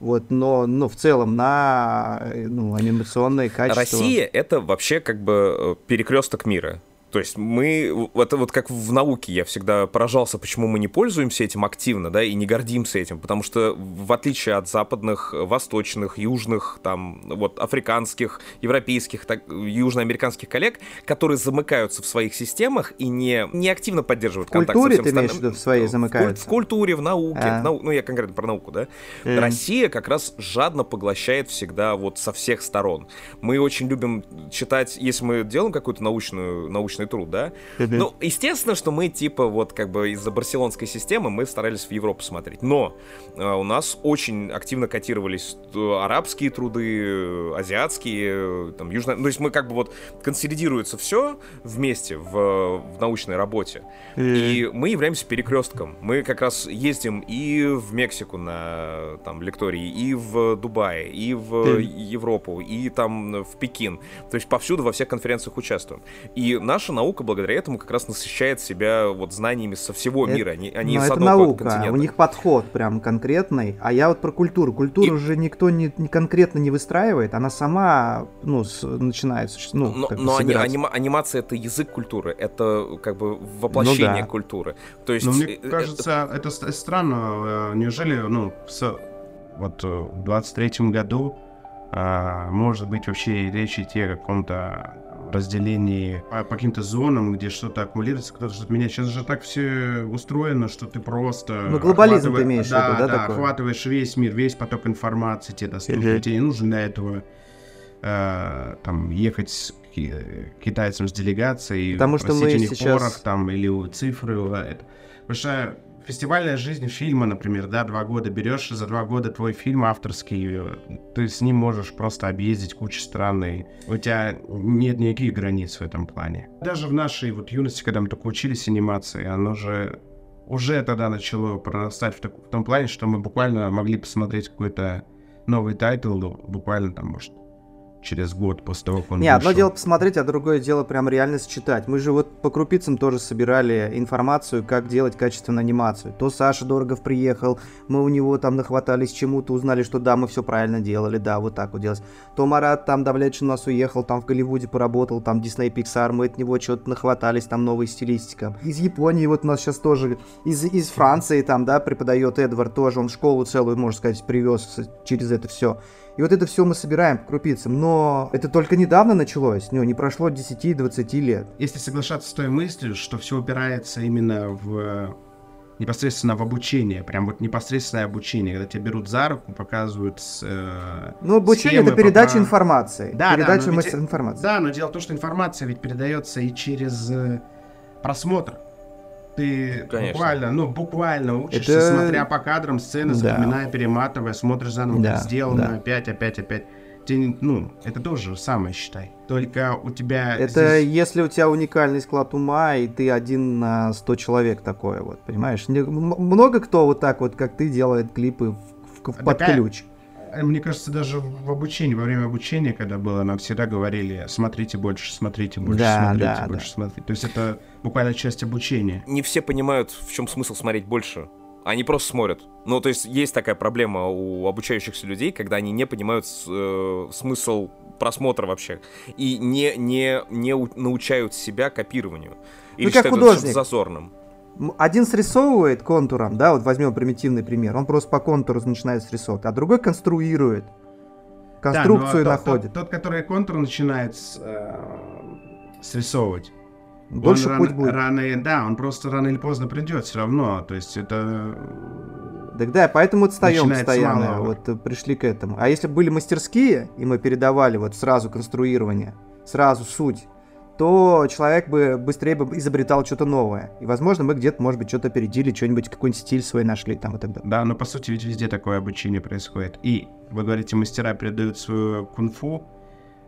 вот, но, но в целом на э, ну, анимационные качества. Россия — это вообще как бы перекресток мира. То есть мы, это вот как в науке я всегда поражался, почему мы не пользуемся этим активно, да, и не гордимся этим, потому что в отличие от западных, восточных, южных, там, вот, африканских, европейских, так, южноамериканских коллег, которые замыкаются в своих системах и не, не активно поддерживают В контакт культуре со всем ты имеешь в виду, в своей В куль- замыкаются? В культуре, в науке, А. в нау- ну я конкретно про науку, да. Мгм. Россия как раз жадно поглощает всегда вот со всех сторон. Мы очень любим читать, если мы делаем какой-то научную, научный труд, да, ну, естественно, что мы типа вот как бы из-за барселонской системы мы старались в Европу смотреть, но э, у нас очень активно котировались э, арабские труды, э, азиатские, э, там, южно... Ну, то есть мы как бы вот консолидируется все вместе в, в научной работе, и мы являемся перекрестком. Мы как раз ездим и в Мексику на там лектории, и в Дубае, и в. Европу, и там в Пекин. То есть повсюду во всех конференциях участвуем. И наша наука благодаря этому как раз насыщает себя вот знаниями со всего Это- мира, а не Но с это одного наука, континента. у них подход прям конкретный, а я вот про культуру. Культуру И- же никто не, не конкретно не выстраивает, она сама, ну, с- начинает, ну, но как бы но ани- анима- анимация это язык культуры, это как бы воплощение Ну да. культуры. То есть Но мне э, э, кажется, это ст- странно. э, Неужели, ну, с- вот э, в 23-м году а, может быть вообще речь идти о каком-то разделении по, по каким-то зонам, где что-то аккумулируется, кто-то что-то меняет. Сейчас же так все устроено, что ты просто... Ну, глобализм ты охватываешь- имеешь в да, виду, да, да, такой? охватываешь весь мир, весь поток информации тебе доступен. Тебе не нужно для этого э, там ехать с ки- китайцам с делегацией, Потому что мы сейчас- порох там или цифры. у это. Потому что фестивальная жизнь фильма, например, да, два года берешь, за два года твой фильм авторский, э, ты с ним можешь просто объездить кучу стран, и у тебя нет никаких границ в этом плане. Даже в нашей вот юности, когда мы только учились анимации, оно же уже тогда начало прорастать в, так- в том плане, что мы буквально могли посмотреть какой-то новый title, ну, буквально там, может, через год после того, как он Не, одно вышел. дело посмотреть, а другое дело прям реально сечь. Мы же вот по крупицам тоже собирали информацию, как делать качественную анимацию. То Саша Дорогов приехал, мы у него там нахватались чему-то, узнали, что да, мы все правильно делали, да, вот так вот делать. То Марат там давлеть у нас уехал, там в Голливуде поработал, там Disney Pixar, мы от него что-то нахватались, там новой стилистика. Из Японии вот у нас сейчас тоже, из, из Франции там, да, преподает Эдвард тоже, он школу целую, можно сказать, привез через это все. И вот это все мы собираем по крупицам, но это только недавно началось, ну, не прошло 10-20 лет. Если соглашаться с той мыслью, что все упирается именно в э, непосредственно в обучение, прям вот непосредственное обучение, когда тебя берут за руку, показывают э, Ну, обучение это передача по- информации. Да, да, передача ведь мастер информации. Да, но дело в том, что информация ведь передается и через э, просмотр. Ты Конечно. буквально, ну, буквально учишься, Это- смотря по кадрам сцены, Да. запоминая, перематывая, смотришь заново, Да, сделано, да. опять, опять, опять. Ты, ну, это тоже самое, считай. Только у тебя Это здесь- если у тебя уникальный склад ума, и ты один на 100 человек такое вот, понимаешь? Много кто вот так вот, как ты, делает клипы в, в- в- под Такая- ключ. Э, Мне кажется, даже в обучении, во время обучения, когда было, нам всегда говорили, смотрите больше, смотрите больше, Да, смотрите да, больше, да. смотрите. То есть это буквально часть обучения. не все понимают, в чем смысл смотреть больше. Они просто смотрят. Ну, то есть есть такая проблема у обучающихся людей, когда они не понимают с- э, смысл просмотра вообще. И не, не, не у- научают себя копированию. Или Ну, как художник. зазорным. Один срисовывает контуром, да, вот возьмем примитивный пример, он просто по контуру начинает срисовывать, а другой конструирует. Конструкцию Да, тот- находит. Тот, тот, который контур начинает с, э, срисовывать, Дольше он путь рано, будет. рано да, он просто рано или поздно придет все равно. То есть это... Так да, поэтому отстаем постоянно. Вот э, пришли к этому. А если бы были мастерские, и мы передавали вот сразу конструирование, сразу суть, то человек бы быстрее бы изобретал что-то новое. И, возможно, мы где-то, может быть, что-то опередили, что-нибудь, какой-нибудь стиль свой нашли там и так далее. Да, но по сути ведь везде такое обучение происходит. И, вы говорите, мастера передают свою кунг-фу,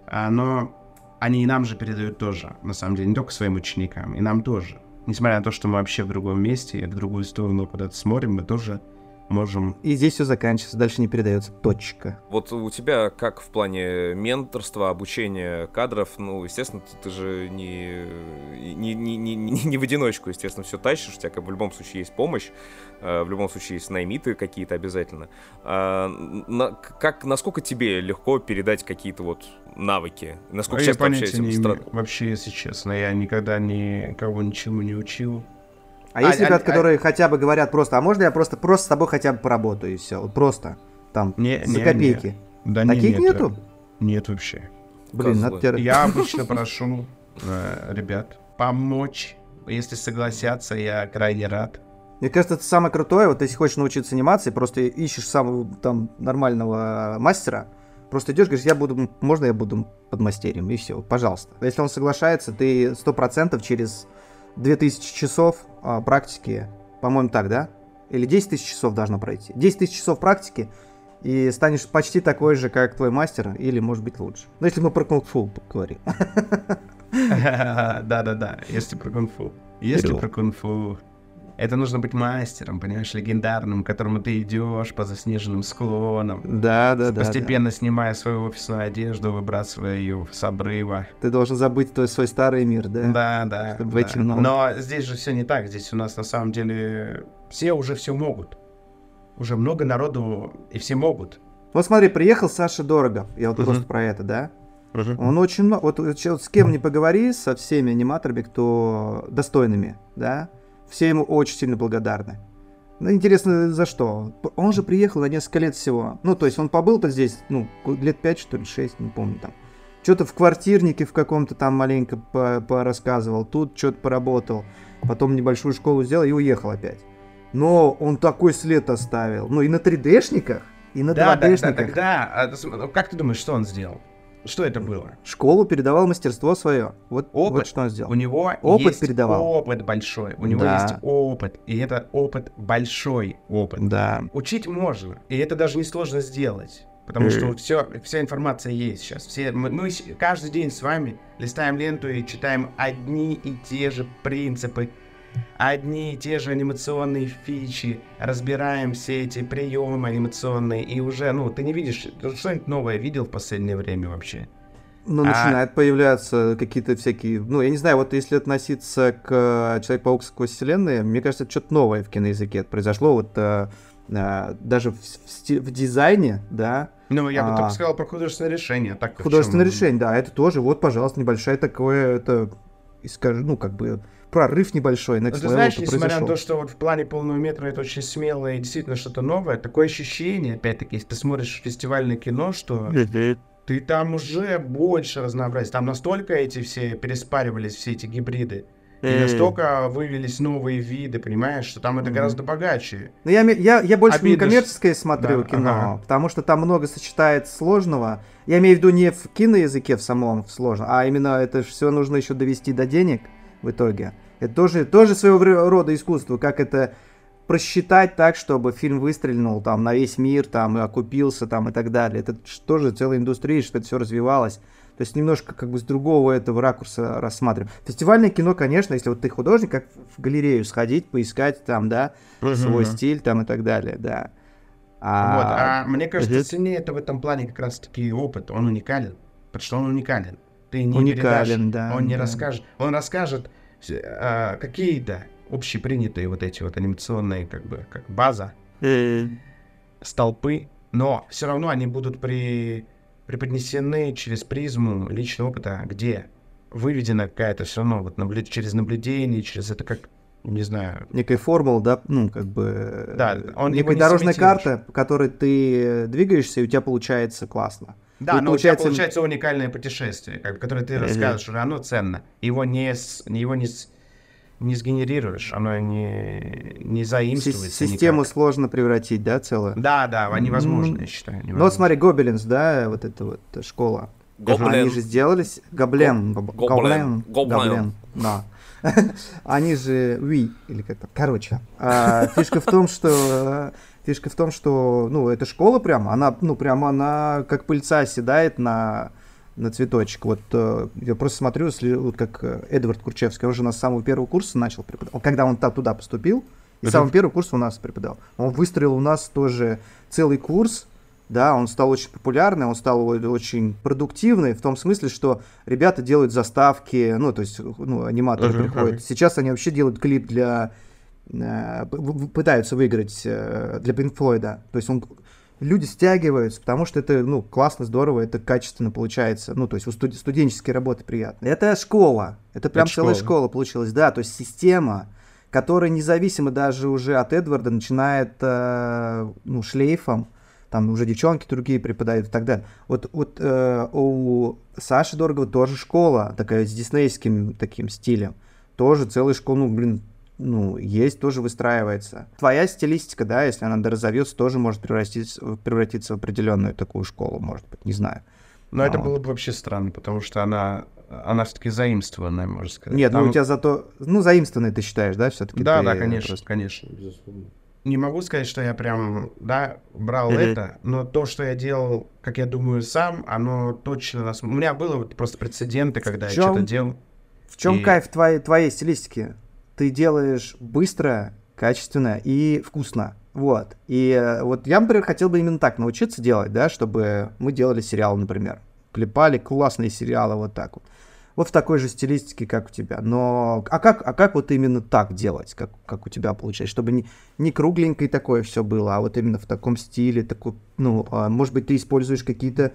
а, но они и нам же передают тоже, на самом деле, не только своим ученикам, и нам тоже. Несмотря на то, что мы вообще в другом месте, и в другую сторону куда-то смотрим, мы тоже можем... И здесь все заканчивается, дальше не передается. Точка. Вот у тебя как в плане менторства, обучения кадров, ну, естественно, ты, ты же не, не, не, не, не не в одиночку, естественно, все тащишь, у тебя как в любом случае есть помощь, э, в любом случае есть наймиты какие-то обязательно. А, на- как, насколько тебе легко передать какие-то вот навыки? Насколько я часто понятия общаешься не с имею. стра- Вообще, если честно, я никогда никого ничему не учил. А есть А- ребят, а- которые хотя бы говорят просто, а можно я просто, просто с тобой хотя бы поработаю и все? Вот просто там, Не, за не, копейки. Да Таких не, нету? Нет вообще. Блин, надо Козлы. тебе- Я обычно прошу э, ребят помочь. Если согласятся, я крайне рад. Мне кажется, это самое крутое. Вот если хочешь научиться анимации, просто ищешь самого там нормального мастера, просто идешь, говоришь, я буду, можно я буду подмастерьем, и все, пожалуйста. Если он соглашается, ты сто процентов через 2000 часов а, практики, по-моему, так, да? Или 10 тысяч часов должно пройти. 10 тысяч часов практики, и станешь почти такой же, как твой мастер, или, может быть, лучше. Ну, если мы про кунг-фу говорим. Да-да-да, если про кунг-фу. Если про кунг-фу. Это нужно быть мастером, понимаешь, легендарным, к которому ты идешь по заснеженным склонам, Да, да, да. постепенно снимая свою офисную одежду, выбрасывая ее с обрыва. Ты должен забыть твой, свой старый мир, да? Да, да. Чтобы да. войти в новый. Но здесь же все не так. Здесь у нас на самом деле все уже все могут. Уже много народу, и все могут. Вот смотри, приехал Саша Дорого. Я вот просто про это, да? Он очень много... Вот, вот с кем не поговори, со всеми аниматорами, кто достойными, да? Все ему очень сильно благодарны. Ну, интересно, за что? Он же приехал на несколько лет всего. Ну, то есть он побыл-то здесь, ну, лет 5, что ли, 6, не помню там. Что-то в квартирнике в каком-то там маленько по- порассказывал, тут что-то поработал, потом небольшую школу сделал и уехал опять. Но он такой след оставил. Ну, и на 3D-шниках, и на Да, да, да, 2D-шниках. тогда. а, ну, Как ты думаешь, что он сделал? Что это было? школу передавал мастерство свое. Вот, Опыт. вот что он У сделал. него Опыт есть передавал. опыт большой. У него Да. есть опыт. И это опыт большой опыт. Да. Учить можно. И это даже несложно сделать. Потому что все, вся информация есть сейчас. Все, мы, мы каждый день с вами листаем ленту и читаем одни и те же принципы, одни и те же анимационные фичи, разбираем все эти приемы анимационные, и уже, ну, ты не видишь, ты что-нибудь новое видел в последнее время вообще? Ну, А- начинают появляться какие-то всякие... Ну, я не знаю, вот если относиться к э, Человек-паук сквозь вселенные, мне кажется, что-то новое в киноязыке произошло. Вот э, э, даже в, в в дизайне, да, Ну, я бы А. только сказал про художественное решение. Так художественное чём? решение, да, это тоже, вот, пожалуйста, небольшое такое, это, и скажи, ну, как бы, прорыв небольшой, Ну, next ты level знаешь, несмотря на произошел. то, что вот в плане полного метра это очень смело и действительно что-то новое, такое ощущение, опять-таки, если ты смотришь фестивальное кино, что ты там уже больше разнообразия. Там настолько эти все переспаривались, все эти гибриды, и настолько вывелись новые виды, понимаешь, что там это гораздо богаче. Ну, я, я, я больше не Обидно, коммерческое смотрю Да, кино, ага. потому что там много сочетается сложного. Я имею в виду не в киноязыке в самом сложном, а именно это все нужно еще довести до денег в итоге. Это тоже, тоже своего рода искусство, как это просчитать так, чтобы фильм выстрелил там на весь мир, там и окупился там и так далее. Это тоже целая индустрия, что это все развивалось. То есть немножко как бы с другого этого ракурса рассматриваем. Фестивальное кино, конечно, если вот ты художник, как в галерею сходить, поискать там, да, свой стиль там и так далее, да. А, Вот, а мне кажется, Мгм. ценнее это в этом плане как раз-таки опыт, он уникален, потому что он уникален. Ты не Уникален, передашь, да, он не да. расскажет, он расскажет а, какие-то общепринятые вот эти вот анимационные как бы как база, столпы, но все равно они будут при, преподнесены через призму личного опыта, где выведена какая-то все равно вот наблю- через наблюдение, через это как, не знаю, некая формула, да, ну, как бы... Да, э, он его некая не дорожная карта, по которой ты двигаешься, и у тебя получается классно. Да, И но получается... у тебя получается уникальное путешествие, как, которое ты рассказываешь, уже оно ценно. Его не, его не, не сгенерируешь, оно не, не заимствуется Систему никак. сложно превратить, да, целое? Да, да, невозможно, я считаю. Невозможно. Ну вот смотри, Гобелинс, да, вот эта вот школа. Гоблин. Они же сделались... Гоблен. Гоблен. Гоблен. Да. Они же... Ви, или как-то... Короче, а, фишка в том, что... Фишка в том, что, ну, эта школа прям, она, ну, прям она как пыльца оседает на на цветочек. Вот э, я просто смотрю, если, вот как э, Эдвард Курчевский, он же у нас с самого первого курса начал преподавать. Когда он туда поступил, с самого первого курса у нас преподавал. Он выстроил у нас тоже целый курс, да, он стал очень популярный, он стал очень продуктивный, в том смысле, что ребята делают заставки, ну, то есть, ну, аниматоры uh-huh, приходят. Uh-huh. Сейчас они вообще делают клип для... Э, пытаются выиграть э, для Pink Floyd, то есть он люди стягиваются, потому что это, ну, классно, здорово, это качественно получается. Ну, то есть у студ- студенческой работы приятно. Это школа. Это прям это целая школа. школа получилась, да. То есть система, которая независимо даже уже от Эдварда начинает, э, ну, шлейфом, там уже девчонки другие преподают и так далее. Вот, вот э, у Саши Дорогова тоже школа такая с диснейским таким стилем. Тоже целая школа, ну, блин, ну, есть, тоже выстраивается. Твоя стилистика, да, если она разовьется, тоже может превратиться, превратиться в определенную такую школу, может быть, не знаю. Но а это вот. было бы вообще странно, потому что она, она все-таки заимствованная, можно сказать. Нет, Там... ну у тебя зато, ну, заимствованная ты считаешь, да, все-таки? Да, да, конечно, просто... конечно, безусловно. Не могу сказать, что я прям, да, брал mm-hmm. это, но то, что я делал, как я думаю, сам, оно точно нас... У меня было вот просто прецеденты, когда чем... я что-то делал. В чем и... кайф твоей, твоей стилистики? Ты делаешь быстро, качественно и вкусно. Вот. И э, вот я, например, хотел бы именно так научиться делать, да, чтобы мы делали сериалы, например. Клепали классные сериалы вот так вот. Вот в такой же стилистике, как у тебя. Но а как, а как вот именно так делать, как, как у тебя получается, чтобы не, не кругленькое такое все было, а вот именно в таком стиле, такой, ну, а, может быть, ты используешь какие-то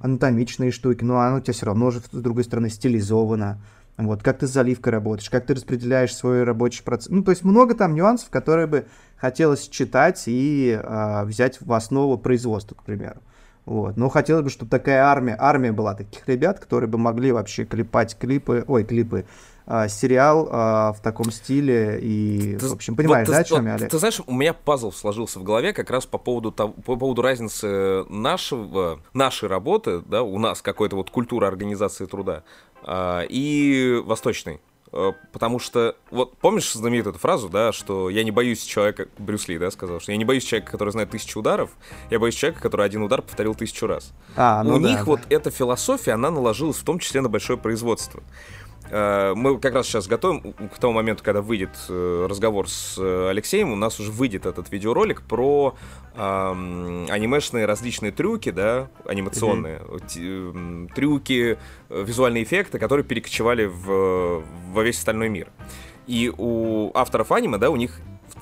анатомичные штуки, но оно у тебя все равно же, с другой стороны, стилизовано. Вот, как ты с заливкой работаешь, как ты распределяешь свой рабочий процесс. Ну, то есть много там нюансов, которые бы хотелось читать и э, взять в основу производства, к примеру. Вот. Но хотелось бы, чтобы такая армия, армия была таких ребят, которые бы могли вообще клепать клипы, ой, клипы, э, сериал э, в таком стиле и, ты, в общем, понимаешь, вот, да, ты, о чем я, Олег? Ты знаешь, у меня пазл сложился в голове как раз по поводу, того, по поводу разницы нашего, нашей работы, да, у нас какой-то вот культура организации труда, а, и восточный. А, потому что, вот помнишь знаменитую эту фразу, да, что я не боюсь человека, Брюс Ли, да, сказал, что я не боюсь человека, который знает тысячу ударов, я боюсь человека, который один удар повторил тысячу раз. А, ну У да, них да. вот эта философия, она наложилась в том числе на большое производство. Э, мы как раз сейчас готовим к тому моменту, когда выйдет э, разговор с э, Алексеем, у нас уже выйдет этот видеоролик про эм, анимешные различные трюки, да, анимационные mm-hmm. трюки, визуальные эффекты, которые перекочевали в, во весь остальной мир. И у авторов аниме, да, у них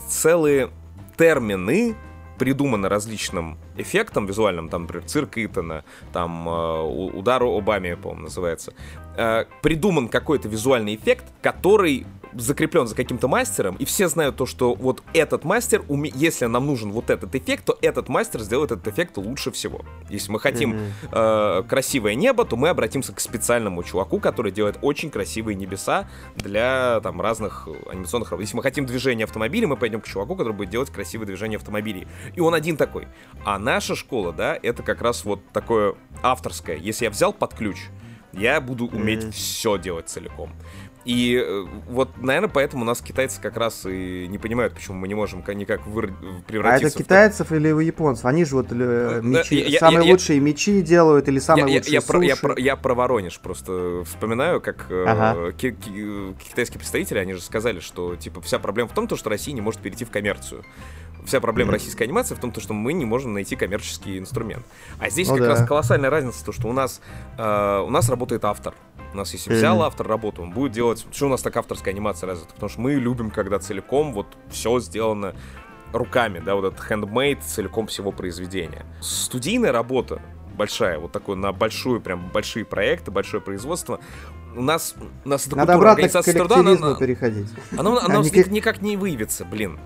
целые термины придумано различным эффектом визуальным, там, например, цирк Итана, там, э, удар Обаме, по-моему, называется, э, придуман какой-то визуальный эффект, который закреплен за каким-то мастером, и все знают то, что вот этот мастер, уме... если нам нужен вот этот эффект, то этот мастер сделает этот эффект лучше всего. Если мы хотим mm-hmm. э, красивое небо, то мы обратимся к специальному чуваку, который делает очень красивые небеса для там разных анимационных работ. Если мы хотим движения автомобиля, мы пойдем к чуваку, который будет делать красивые движения автомобилей. И он один такой. А наша школа, да, это как раз вот такое авторское. Если я взял под ключ, я буду уметь mm-hmm. все делать целиком. И э, вот, наверное, поэтому нас китайцы как раз и не понимают, почему мы не можем никак выр... превратиться. А это китайцев в... или у японцев? Они же вот э, мечи, я, самые я, лучшие я, мечи делают или самые я, лучшие я, суши. Я, про, я, я про Воронеж просто вспоминаю, как э, ага. ки- ки- китайские представители, они же сказали, что типа вся проблема в том, что Россия не может перейти в коммерцию вся проблема mm-hmm. российской анимации в том, что мы не можем найти коммерческий инструмент. А здесь ну, как да. раз колоссальная разница, то, что у нас, э, у нас работает автор. У нас, если взял mm-hmm. автор работу, он будет делать... Что у нас так авторская анимация развита? Потому что мы любим, когда целиком вот все сделано руками, да, вот этот handmade целиком всего произведения. Студийная работа большая, вот такой на большую, прям большие проекты, большое производство. У нас, у нас Надо обратно к коллективизму труда, она, переходить. Она, она, она а никак... никак не выявится, блин.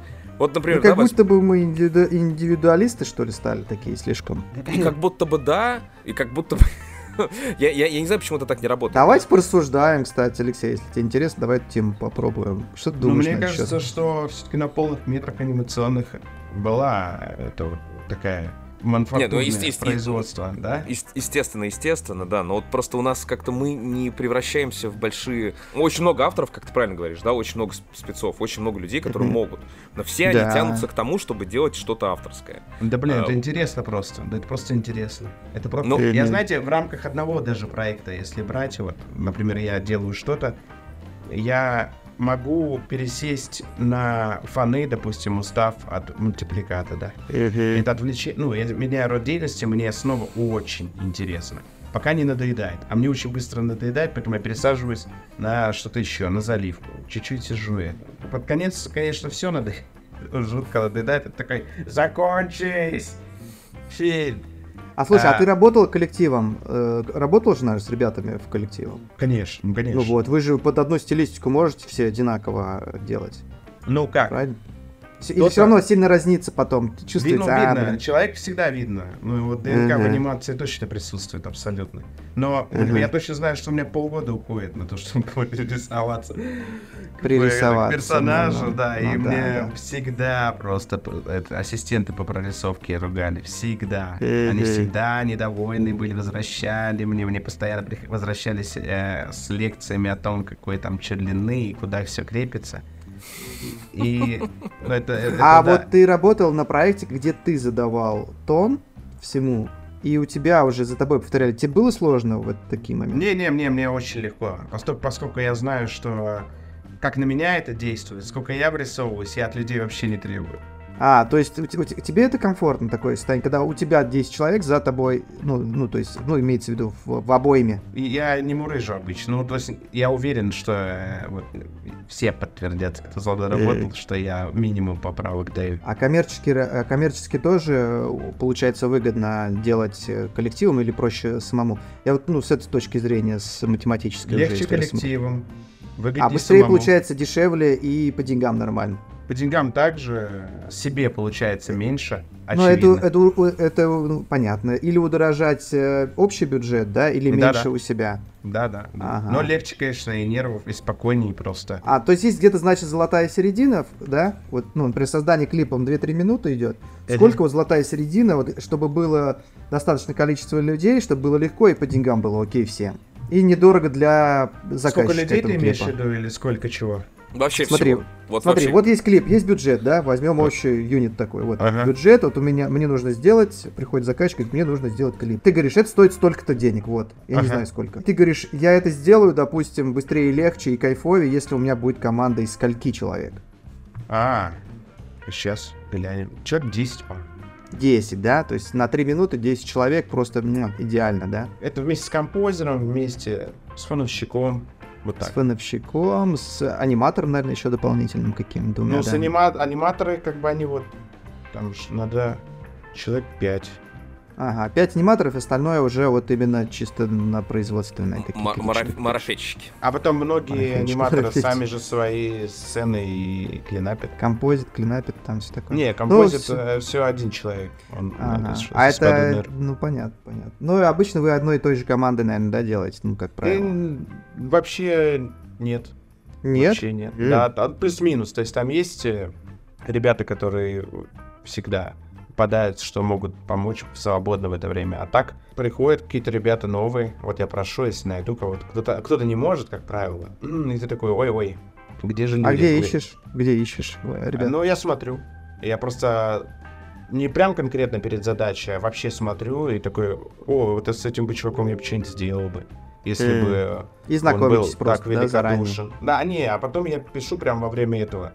Вот, например, Ну, как давай будто бы мы индивиду- индивидуалисты, что ли, стали такие слишком. И как будто бы да, и как будто бы... я, я, я не знаю, почему это так не работает. Давайте порассуждаем, кстати, Алексей, если тебе интересно, давай эту тему попробуем. Что ты Ну, думаешь мне на этот кажется, счет? что все-таки на полных метрах анимационных была это вот такая манфактурное Нет, ну, есте- производство, да? Ес- Естественно, естественно, да, но вот просто у нас как-то мы не превращаемся в большие... Очень много авторов, как ты правильно говоришь, да, очень много сп- спецов, очень много людей, которые могут. Но все Да. они тянутся к тому, чтобы делать что-то авторское. Да блин, А, это интересно просто. Да это просто интересно. Это просто. Ну, я знаете, в рамках одного даже проекта, если брать, вот, например, я делаю что-то, я могу пересесть на фаны, допустим, устав от мультипликата, да. Это отвлечение, ну, я меняю род деятельности, мне снова очень интересно. Пока не надоедает. А мне очень быстро надоедает, поэтому я пересаживаюсь на что-то еще, на заливку. Чуть-чуть сижу я. Под конец, конечно, все надоедает. Жутко надоедает. Это такой, закончись! Фильм. А слушай, а А. ты работал коллективом? э, Работал же, наверное, с ребятами в коллективе? Конечно, ну, конечно. Ну вот, вы же под одну стилистику можете все одинаково делать, Ну как? правильно? Или все равно сильно разнится потом, Видно, чувствуется, а, видно. блин. Человек всегда видно. Ну, вот ДНК в Мгм. анимации точно присутствует абсолютно. Но Мгм. я точно знаю, что у меня полгода уходит на то, чтобы рисоваться. Пририсоваться, К персонажу, ну, ну, да. ну и да, мне да. всегда просто это, ассистенты по прорисовке ругали. Всегда. Они Мгм. всегда недовольны были, возвращали мне. Мне постоянно возвращались э, с лекциями о том, какой там что длины и куда все крепится. И ну, это, это А да. вот ты работал на проекте, где ты задавал тон всему, и у тебя уже за тобой повторяли. Тебе было сложно в такие моменты? Не-не, мне, мне очень легко. Поскольку, поскольку я знаю, что как на меня это действует, сколько я врисовываюсь, я от людей вообще не требую. А, то есть у у те- тебе это комфортно такое состояние, когда у тебя 10 человек за тобой, ну, ну то есть, ну, имеется в виду в, в обойме. Я не мурыжу обычно. Ну, то есть я уверен, что э, вот, все подтвердят, кто за мной работал, что я минимум поправок даю. А коммерчески, а коммерчески тоже э, получается выгодно делать э, коллективом или проще самому? Я вот, ну, с этой точки зрения, с математической уже, Легче рассмотреть. коллективом. Выгоднее А быстрее самому. получается дешевле и по деньгам нормально. По деньгам также себе получается меньше, Ну, это, очевидно. это, у- это, ну, понятно. Или удорожать э, общий бюджет, да, или меньше у себя. Да-да. да. Ага. Но легче, конечно, и нервов, и спокойнее просто. А, то есть есть где-то, значит, золотая середина, да? Вот, ну, при создании клипа он 2-3 минуты идет. Мгм. Сколько вот золотая середина, вот, чтобы было достаточное количество людей, чтобы было легко и по деньгам было окей всем. И недорого для заказчика Сколько людей этого ты имеешь в виду или сколько чего? Вообще Смотри, всего. Вот Смотри, вообще. вот есть клип, есть бюджет, да, возьмем общий юнит такой, вот, Ага. бюджет, вот у меня, мне нужно сделать, приходит заказчик, говорит, мне нужно сделать клип. Ты говоришь, это стоит столько-то денег, вот, я Ага. не знаю сколько. Ты говоришь, я это сделаю, допустим, быстрее и легче и кайфовее, если у меня будет команда из скольки человек? А, сейчас глянем. Человек 10, по 10, да, то есть на 3 минуты 10 человек просто ну, идеально, да? Это вместе с композером, вместе с фоновщиком. Вот С так. фоновщиком, с аниматором, наверное, еще дополнительным каким-то. Ну, с анима- аниматоры, как бы они вот... Там ж надо человек 5. Ага, 5 аниматоров, остальное уже вот именно чисто на штуки. Марафетчики. А потом многие аниматоры сами же свои сцены и клинапят. Композит, клинапит, там все такое. Не, композит всё- все один человек. Он, Ага. э, А это, ну понятно, понятно. Ну обычно вы одной и той же командой, наверное, да, делаете, ну как правило. Э, Вообще нет. Нет? Вообще нет. Э. Да, там плюс-минус. То есть там есть э, ребята, которые всегда попадаются, что могут помочь свободно в это время. А так приходят какие-то ребята новые. Вот я прошу, если найду кого-то. Кто-то, кто-то не может, как правило. И ты такой, ой-ой, где же люди? А где ищешь? Где ищешь, ребят? Ну, я смотрю. Я просто не прям конкретно перед задачей, а вообще смотрю и такой, о, вот с этим бы чуваком я бы что-нибудь сделал бы. Если Э, бы И он был просто, так да, великодушен. Да, не, а потом я пишу прям во время этого.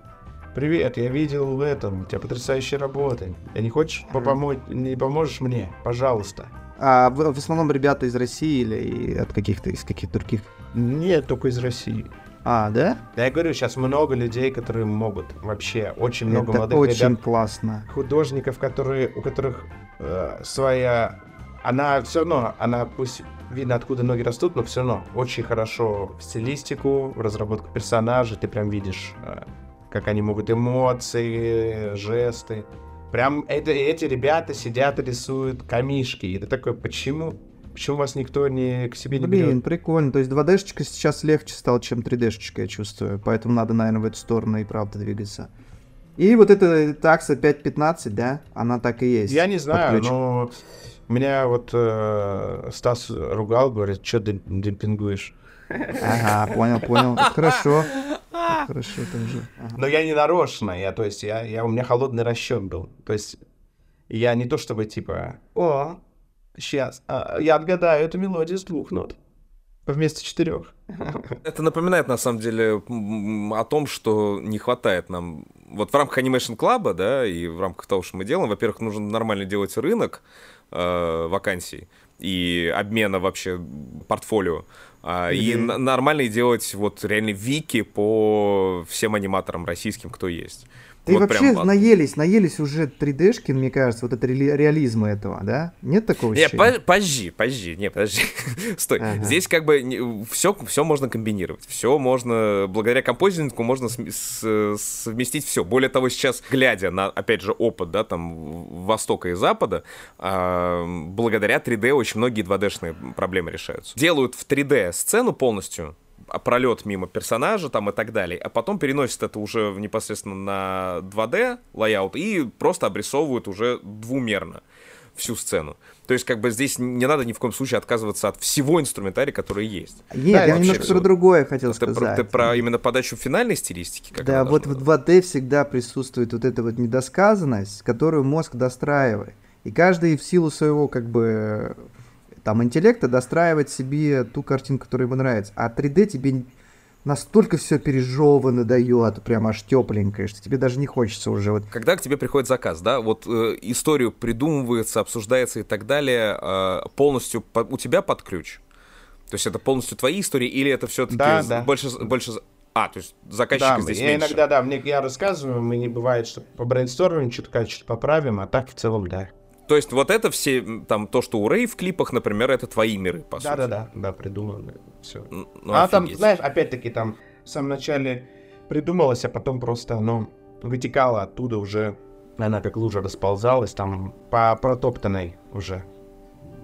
Привет, я видел в этом, у тебя потрясающая работа. Я не хочешь помочь, не поможешь мне? Пожалуйста. А в, в основном ребята из России или от каких-то из каких-то других? Нет, только из России. А, да? Да я говорю, сейчас много людей, которые могут. Вообще, очень много Это молодых очень ребят. классно. художников, которые, у которых э, своя... Она все равно, она пусть видно, откуда ноги растут, но все равно очень хорошо в стилистику, в разработку персонажей, ты прям видишь, э, как они могут эмоции, жесты. Прям это, эти ребята сидят и рисуют камишки. И ты такой, почему? Почему вас никто не к себе не Блин, берет? прикольно. То есть 2D-шечка сейчас легче стал, чем 3D-шечка, я чувствую. Поэтому надо, наверное, в эту сторону и правда двигаться. И вот эта такса 5.15, да, она так и есть. Я не знаю, но меня вот э, Стас ругал, говорит, что ты демпингуешь? Ага, понял, понял. Это хорошо. Это хорошо тоже. Ага. Но я не нарочно, я, то есть, я, я, у меня холодный расчет был. То есть, я не то чтобы, типа, о, сейчас, я отгадаю эту мелодию с двух нот вместо четырех. Это напоминает, на самом деле, о том, что не хватает нам... Вот в рамках Animation Club, да, и в рамках того, что мы делаем, во-первых, нужно нормально делать рынок э, вакансий и обмена вообще портфолио. А, И нормально делать вот реально вики по всем аниматорам российским, кто есть. Ты Вот вообще прям наелись, наелись уже 3D-шки, мне кажется, вот это реали- реализма этого, да? Нет такого Не, ощущения? по- подожди, подожди, не, подожди. Стой. Ага. Здесь как бы все, все можно комбинировать. Все можно, благодаря композингу можно с- совместить все. Более того, сейчас, глядя на, опять же, опыт, да, там, Востока и Запада, а, благодаря 3D очень многие 2D-шные проблемы решаются. Делают в 3D сцену полностью, пролет мимо персонажа там и так далее, а потом переносят это уже непосредственно на 2D layout и просто обрисовывают уже двумерно всю сцену. То есть, как бы здесь не надо ни в коем случае отказываться от всего инструментария, который есть. Нет, Да, я вообще немножко про другое хотел Ты про, сказать. ты про именно подачу финальной стилистики? Как Да, вот в быть? 2D всегда присутствует вот эта вот недосказанность, которую мозг достраивает. И каждый в силу своего как бы там интеллекта достраивает себе ту картинку, которая ему нравится. А 3D тебе настолько все пережевано дает, прям аж тепленькое, что тебе даже не хочется уже вот Когда к тебе приходит заказ, да, вот э, историю придумывается, обсуждается и так далее, э, полностью по- у тебя под ключ? То есть это полностью твои истории или это все-таки Да, да. больше, больше... А, то есть заказчика Да, здесь я меньше. иногда, да, мне я рассказываю, мы не бывает, что по брейнстормим, что-то что поправим, а так в целом, да. То есть вот это все, там, то, что у Рэй в клипах, например, это твои миры, по сути. Да-да-да, да, придумано, все. Н- ну, а там, знаешь, опять-таки там в самом начале придумалось, а потом просто оно вытекало оттуда уже. Она как лужа расползалась, там по протоптанной уже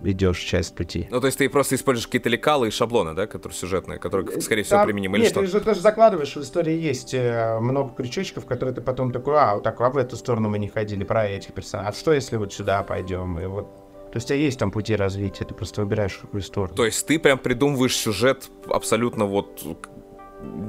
идешь часть пути. Ну, то есть ты просто используешь какие-то лекалы и шаблоны, да, которые сюжетные, которые, скорее всего, Там- применимы или Нет, что? ты же тоже закладываешь, в истории есть э, много крючочков, которые ты потом такой, а, вот так, а в эту сторону мы не ходили, про этих персонажей. А что если вот сюда пойдем? И вот. То есть у тебя есть там пути развития, ты просто выбираешь какую сторону. То есть ты прям придумываешь сюжет абсолютно вот...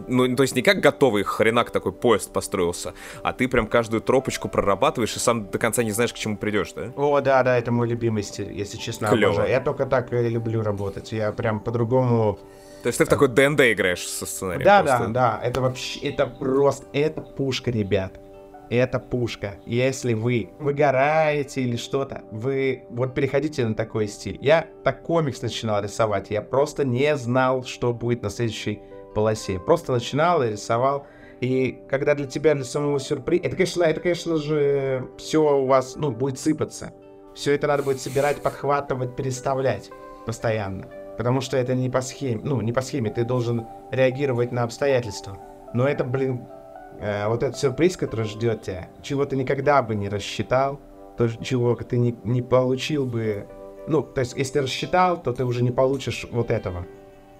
Ну, то есть не как готовый хренак такой поезд построился, а ты прям каждую тропочку прорабатываешь и сам до конца не знаешь, к чему придешь, да? О, да, да, это мой любимый стиль, если честно. Клёво. обожаю. Я только так и люблю работать. Я прям по-другому То есть ты в такой ДНД играешь со сценарием Да, просто. да, да, это вообще, это просто, это пушка, ребят. Это пушка. Если вы выгораете или что-то, вы вот переходите на такой стиль. Я так комикс начинал рисовать, я просто не знал, что будет на следующей полосе. Просто начинал и рисовал. И когда для тебя, для самого сюрприз... Это, конечно, это, конечно же, все у вас, ну, будет сыпаться. Все это надо будет собирать, подхватывать, переставлять постоянно. Потому что это не по схеме, ну, не по схеме, ты должен реагировать на обстоятельства. Но это, блин, э, вот этот сюрприз, который ждет тебя, чего ты никогда бы не рассчитал, то, чего ты не, не получил бы... Ну, то есть, если рассчитал, то ты уже не получишь вот этого.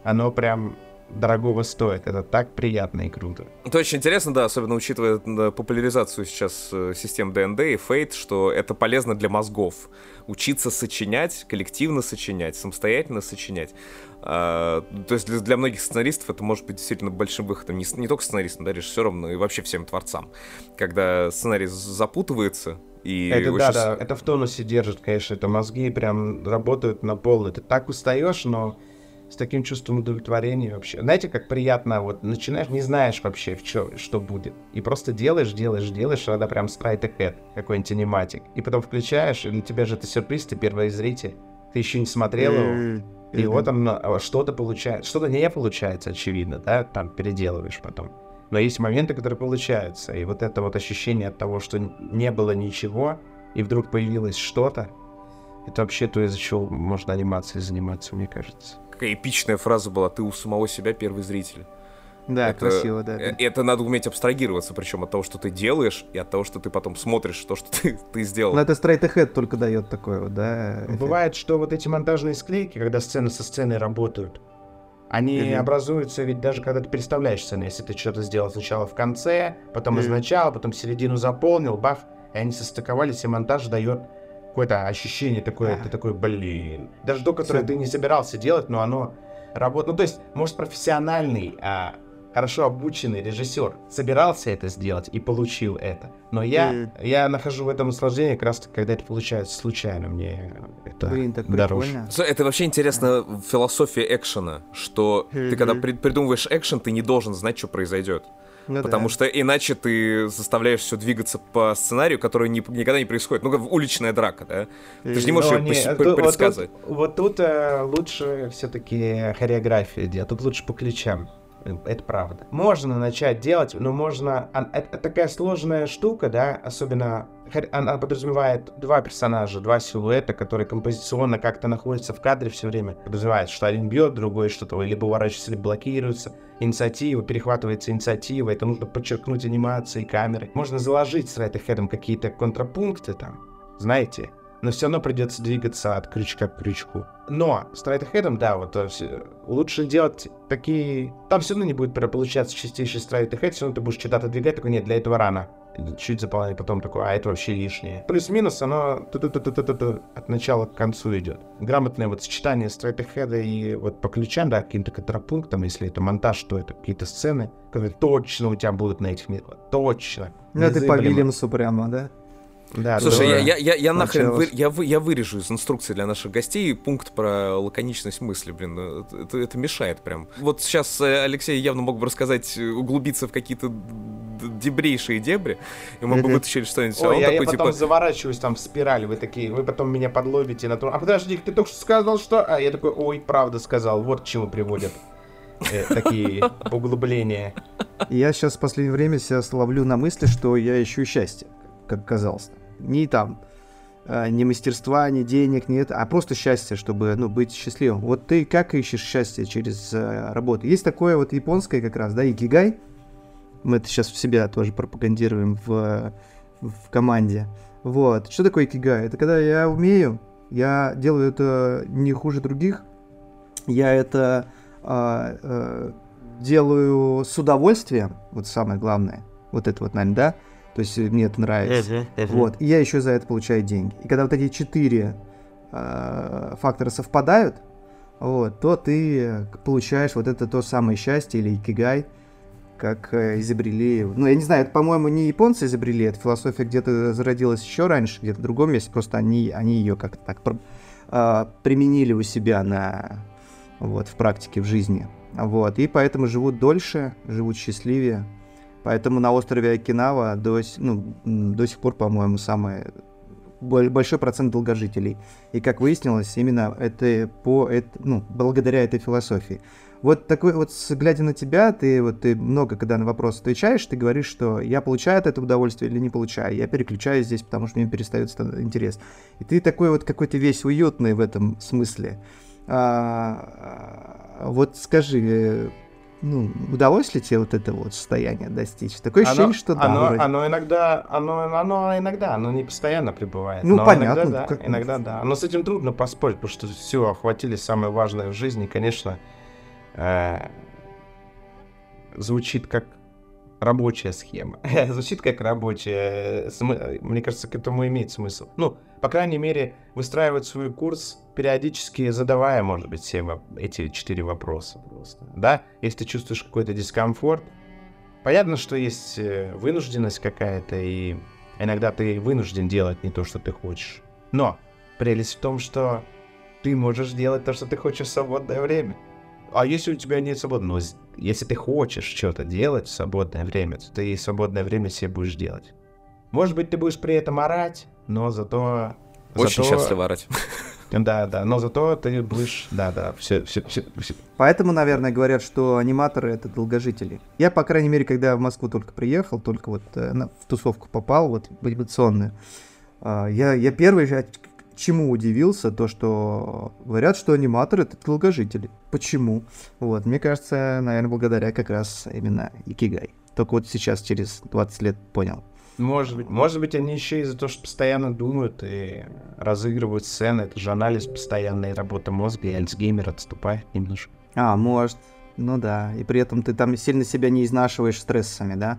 Оно прям дорогого стоит. Это так приятно и круто. Это очень интересно, да, особенно учитывая популяризацию сейчас э, систем ДНД и Фейт, что это полезно для мозгов. Учиться сочинять, коллективно сочинять, самостоятельно сочинять. А, то есть для, для многих сценаристов это может быть действительно большим выходом. Не, не только сценаристам, да, режиссерам, но и вообще всем творцам. Когда сценарий запутывается, и это очень да, да, это в тонусе держит, конечно, это мозги прям работают на полную. Ты так устаешь, но с таким чувством удовлетворения вообще. Знаете, как приятно, вот начинаешь, не знаешь вообще, в чё, что будет. И просто делаешь, делаешь, делаешь, тогда прям straight ahead, какой-нибудь аниматик. И потом включаешь, и для тебя же это сюрприз, ты первый зритель. Ты еще не смотрел его. И вот он а, что-то получается. Что-то не получается, очевидно, да, там переделываешь потом. Но есть моменты, которые получаются. И вот это вот ощущение от того, что не было ничего, и вдруг появилось что-то, это вообще то, из-за чего можно анимацией заниматься, мне кажется. Какая эпичная фраза была, ты у самого себя первый зритель. Да, это, красиво, да. э, Это надо уметь абстрагироваться, причем от того, что ты делаешь, и от того, что ты потом смотришь то, что ты, ты сделал. Но это Straight Ahead только дает такое вот, да. эффект. Бывает, что вот эти монтажные склейки, когда сцены со сценой работают, они Мгм. образуются ведь даже когда ты переставляешь сцены. Если ты что-то сделал сначала в конце, потом из Мгм. начала, потом середину заполнил, бах, и они состыковались, и монтаж дает какое-то ощущение такое, ты такой, блин. Даже то, которое Всё. ты не собирался делать, но оно работает. Ну, то есть, может, профессиональный, а, хорошо обученный режиссер собирался это сделать и получил это. Но я, Мгм. я нахожу в этом наслаждение как раз таки, когда это получается случайно. Мне это Блин, так дороже. прикольно. Это вообще интересно философия экшена, что ты когда при- придумываешь экшен, ты не должен знать, что произойдет. Ну Потому да. что иначе ты заставляешь все двигаться по сценарию, который ни- никогда не происходит. Ну, как уличная драка, да? Ты же не можешь Но ее не, пос- тут- вот тут- предсказывать. Вот тут, э, лучше все-таки хореография делать, тут лучше по ключам. Э, Это правда. Можно начать делать, но можно... Это такая сложная штука, да, особенно... Она подразумевает два персонажа, два силуэта, которые композиционно как-то находятся в кадре все время. Подразумевает, что один бьет, другой что-то либо уворачивается, либо блокируется. Инициатива, перехватывается инициатива, это нужно подчеркнуть анимацией, камерой. Можно заложить straight ahead'ом какие-то контрапункты там, знаете, но все равно придется двигаться от крючка к крючку. Но с straight ahead'ом, да, вот э, лучше делать такие... Там все равно не будет получаться чистейший straight ahead, все равно ты будешь что-то отодвигать, такой, нет, для этого рано. Чуть заполнять, потом такой, а это вообще лишнее. Плюс-минус, оно от начала к концу идет. Грамотное вот сочетание страйт-хеда и вот по ключам, да, каким-то контрапунктам, если это монтаж, то это какие-то сцены, которые точно у тебя будут на этих метрах. Точно. Ну, это по Незыблемо. Вильямсу прямо, да? Да, Слушай, да. я, я, я, я нахрен вы- я, вы- я вырежу из инструкции для наших гостей пункт про лаконичность мысли, блин, это, это- мешает прям. Вот сейчас э, Алексей явно мог бы рассказать, э, углубиться в какие-то дебрейшие дебри, и мы бы вытащили что-нибудь. А Ой, он я, я такой, потом типа, заворачиваюсь там в спираль, вы такие, вы потом меня подловите на то. А подожди, ты только что сказал, что... А я такой, ой, правда сказал, вот к чему приводят э, такие углубления. Я сейчас в последнее время себя ловлю на мысли, что я ищу счастье, как казалось. Ни там, э, ни мастерства, ни денег, это, а просто счастье, чтобы, ну, быть счастливым. Вот ты как ищешь счастье через э, работу? Есть такое вот японское как раз, да, икигай. Мы это сейчас в себя тоже пропагандируем в, в команде. Вот. Что такое икигай? Это когда я умею, я делаю это не хуже других, я это а, э, делаю с удовольствием, вот самое главное, вот это вот, наверное, да, то есть э, мне это нравится, вот, и я еще за это получаю деньги. И когда вот эти четыре э, фактора совпадают, вот, то ты получаешь вот это то самое счастье или икигай, как э, изобрели, ну, я не знаю, это, по-моему, не японцы изобрели, эта философия где-то зародилась еще раньше, где-то в другом месте, просто они, они ее как-то так а, применили у себя на, вот, в практике, в жизни, вот, и поэтому живут дольше, живут счастливее, поэтому на острове Окинава до, ну, до сих пор, по-моему, самый боль- большой процент долгожителей. И как выяснилось, именно это по это, ну, благодаря этой философии. Вот такой вот, глядя на тебя, ты вот ты много, когда на вопрос отвечаешь, ты говоришь, что я получаю от этого удовольствие или не получаю. Я переключаюсь здесь, потому что мне перестает ста- интерес. И ты такой вот какой-то весь уютный в этом смысле. А, а, вот скажи, э, ну, удалось ли тебе вот это вот состояние достичь? Такое ощущение, что да. оно, вроде. оно иногда, оно, оно иногда, оно не постоянно пребывает. Ну, но понятно, Иногда, да, как- иногда да. Но с этим трудно поспорить, потому что все охватили самое важное в жизни, конечно, э, звучит как рабочая схема. звучит как рабочая. э, смы- Мне кажется, к этому имеет смысл. Ну, по крайней мере, выстраивать свой курс, периодически задавая, может быть, все эти четыре вопроса просто. Да, если ты чувствуешь какой-то дискомфорт, понятно, что есть э, вынужденность какая-то, и иногда ты вынужден делать не то, что ты хочешь. Но прелесть в том, что ты можешь делать то, что ты хочешь в свободное время. А если у тебя нет свободного, с- если ты хочешь что-то делать в свободное время, то ты свободное время себе будешь делать. Может быть, ты будешь при этом орать, но зато... очень зато- счастливо орать. Да, да, но зато ты будешь... Да, да, все, все, все, Поэтому, наверное, говорят, что аниматоры это долгожители. Я, по крайней мере, когда в Москву только приехал, только вот э, на- в тусовку попал, вот в анимационную, а, я, я первый же чему удивился, то что говорят, что аниматоры это долгожители. Почему? Вот, мне кажется, наверное, благодаря как раз именно Икигай. Только вот сейчас, через 20 лет, понял. Может быть. Может быть, они еще из-за того, что постоянно думают и разыгрывают сцены. Это же анализ постоянной работы мозга, и Альцгеймер отступает немножко. А, может. Ну да. И при этом ты там сильно себя не изнашиваешь стрессами, да?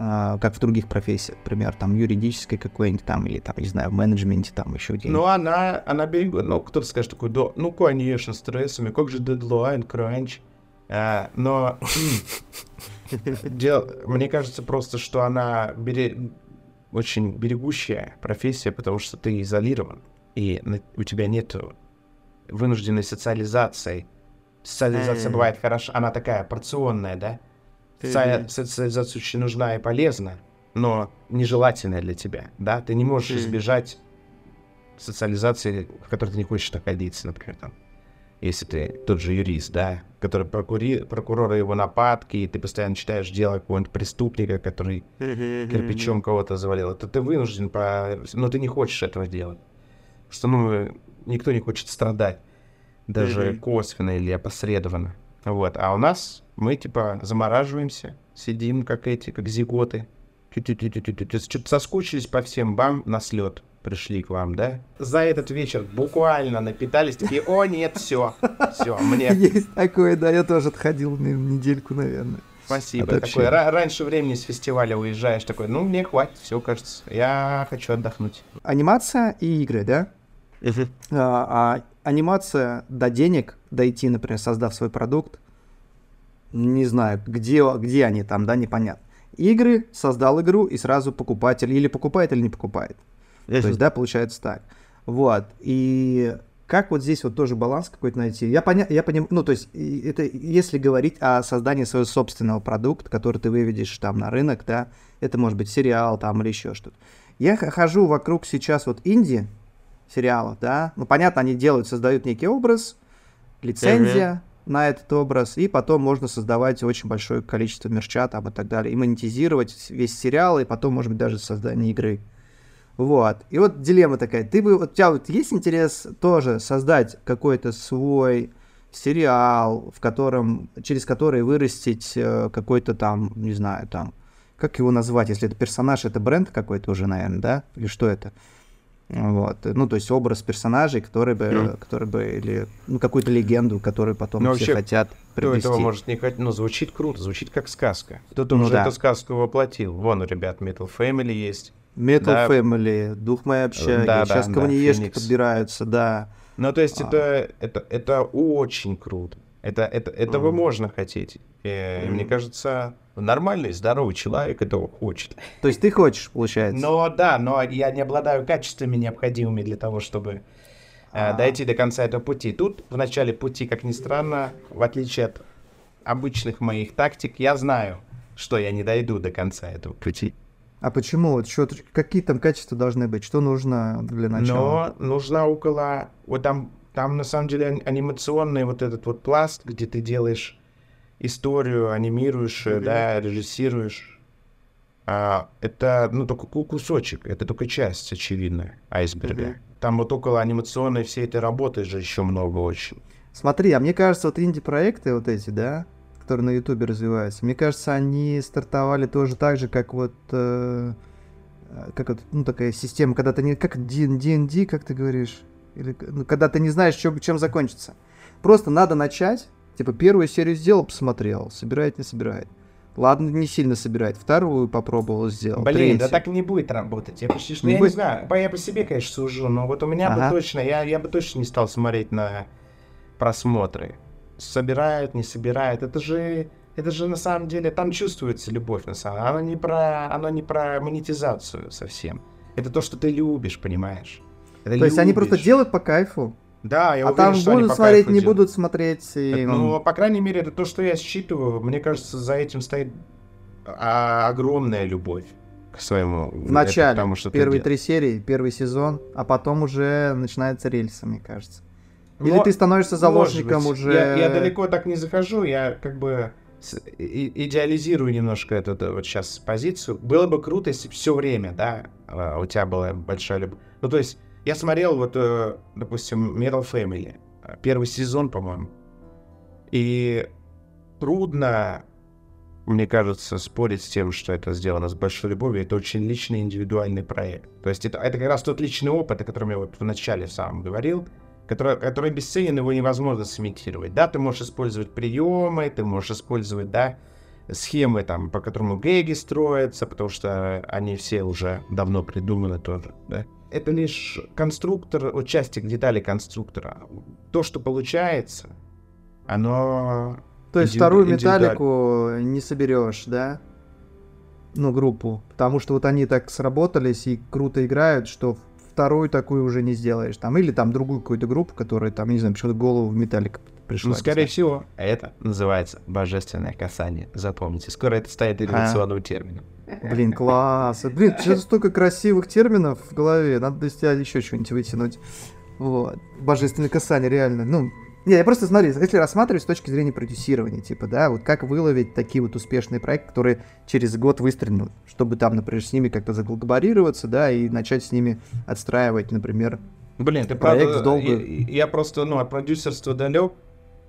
А, как в других профессиях, например, там юридической какой-нибудь там, или там, не знаю, в менеджменте там еще где Ну, она, она берегла, ну, кто-то скажет такой, да, ну, конечно, стрессами, как же дедлайн, кранч. А, но Дел... Мне кажется просто, что она бере... очень берегущая профессия, потому что ты изолирован, и у тебя нет вынужденной социализации. Социализация бывает хороша, она такая порционная, да? Соци... Социализация очень нужна и полезна, но нежелательная для тебя, да? Ты не можешь избежать социализации, в которой ты не хочешь находиться, например, там если ты тот же юрист, да, который прокури, прокурора его нападки, и ты постоянно читаешь дело какого-нибудь преступника, который кирпичом кого-то завалил, то ты вынужден, по... но ты не хочешь этого делать. Потому что, ну, никто не хочет страдать, даже косвенно или опосредованно. Вот, а у нас мы, типа, замораживаемся, сидим, как эти, как зиготы, что-то соскучились по всем, бам, на слет пришли к вам, да? За этот вечер буквально напитались, такие, о, нет, все, все, мне... Есть такое, да, я тоже отходил недельку, наверное. Спасибо. Это такой, раньше времени с фестиваля уезжаешь, такой, ну, мне хватит, все, кажется, я хочу отдохнуть. Анимация и игры, да? А, а анимация до денег дойти, например, создав свой продукт, не знаю, где, где они там, да, непонятно. Игры, создал игру, и сразу покупатель или покупает, или не покупает. То есть, да, получается так. Вот. И как вот здесь вот тоже баланс какой-то найти? Я, поня... я понимаю, ну, то есть, это если говорить о создании своего собственного продукта, который ты выведешь там на рынок, да, это может быть сериал там или еще что-то. Я хожу вокруг сейчас вот инди сериалов, да, ну, понятно, они делают, создают некий образ, лицензия. На этот образ, и потом можно создавать очень большое количество мерча там и так далее, и монетизировать весь сериал, и потом, может быть, даже создание игры. Вот. И вот дилемма такая. Ты бы, вот у тебя вот есть интерес тоже создать какой-то свой сериал, в котором, через который вырастить э, какой-то там, не знаю, там, как его назвать, если это персонаж, это бренд какой-то уже, наверное, да? Или что это? Вот. Ну, то есть образ персонажей, который бы, mm. который бы, или, ну, какую-то легенду, которую потом ну, все вообще, хотят приобрести. Кто этого может не хотеть? Ну, звучит круто, звучит как сказка. Кто-то ну, уже да. эту сказку воплотил. Вон у ребят Metal Family есть. Metal да. Family, Дух моей общаги, да, сейчас да, камнеежки да, подбираются, да. Ну, то есть а. это, это, это очень круто. Это, это, этого mm. можно хотеть. И, mm. и мне кажется, нормальный, здоровый человек этого хочет. То есть ты хочешь, получается? Но да, но я не обладаю качествами, необходимыми для того, чтобы а. дойти до конца этого пути. Тут в начале пути, как ни странно, в отличие от обычных моих тактик, я знаю, что я не дойду до конца этого пути. А почему? Вот что, какие там качества должны быть? Что нужно для начала? Но нужно около... Вот там, там на самом деле анимационный вот этот вот пласт, где ты делаешь историю, анимируешь, mm-hmm. да, режиссируешь. А, это, ну, только кусочек, это только часть, очевидно, айсберга. Mm-hmm. Там вот около анимационной всей этой работы же еще много очень. Смотри, а мне кажется, вот инди-проекты вот эти, да, которые на Ютубе развиваются, мне кажется, они стартовали тоже так же, как вот э, как вот, ну, такая система, когда ты не... Как D&D, как ты говоришь? Или, ну, когда ты не знаешь, чем, чем закончится. Просто надо начать. Типа, первую серию сделал, посмотрел. Собирает, не собирает. Ладно, не сильно собирает. Вторую попробовал, сделал. Блин, третью. да так не будет работать. Я почти что, не я будет... не знаю, я по себе, конечно, сужу, но вот у меня ага. бы точно, я, я бы точно не стал смотреть на просмотры собирают, не собирают. Это же, это же на самом деле, там чувствуется любовь на самом деле. Она не про, она не про монетизацию совсем. Это то, что ты любишь, понимаешь? Это то любишь. есть они просто делают по кайфу? Да, я а уверен, там что будут смотреть, не делают. будут смотреть. И... Это, ну, по крайней мере, это то, что я считываю. Мне кажется, за этим стоит а, огромная любовь к своему. В начале, это, потому, что первые три серии, первый сезон, а потом уже начинается рельса, мне кажется. Или Но, ты становишься заложником уже... Я, я далеко так не захожу, я как бы идеализирую немножко эту, эту вот сейчас позицию. Было бы круто, если все время, да, а, у тебя была большая любовь. Ну, то есть, Я смотрел вот, э, допустим, Metal Family, э, первый сезон, по-моему. И трудно, мне кажется, спорить с тем, что это сделано с большой любовью. Это очень личный, индивидуальный проект. То есть это, это как раз тот личный опыт, о котором я вот начале сам говорил, который, который бесценен, его невозможно сымитировать. Да, ты можешь использовать приемы, ты можешь использовать, да, схемы, там, по которому гэги строятся, потому что они все уже давно придуманы тоже, да. Это лишь конструктор, участник деталей конструктора. То, что получается, оно... То есть вторую металлику не соберешь, да? Ну, группу. Потому что вот они так сработались и круто играют, что вторую такую уже не сделаешь. Там, или там другую какую-то группу, которая там, не знаю, почему-то голову в металлик пришла. Ну, скорее всего, это называется божественное касание. Запомните, скоро это станет инновационным а. термином. Блин, класс. Блин, сейчас столько красивых терминов в голове. Надо из тебя еще что-нибудь вытянуть. Вот. Божественное касание, реально. Ну, не, я просто смотри, если рассматривать с точки зрения продюсирования, типа, да, вот как выловить такие вот успешные проекты, которые через год выстрелят, чтобы там, например, с ними как-то заколлаборироваться, да, и начать с ними отстраивать, например, Блин, ты проект правда, долго... я, я просто, ну, от продюсерства далек,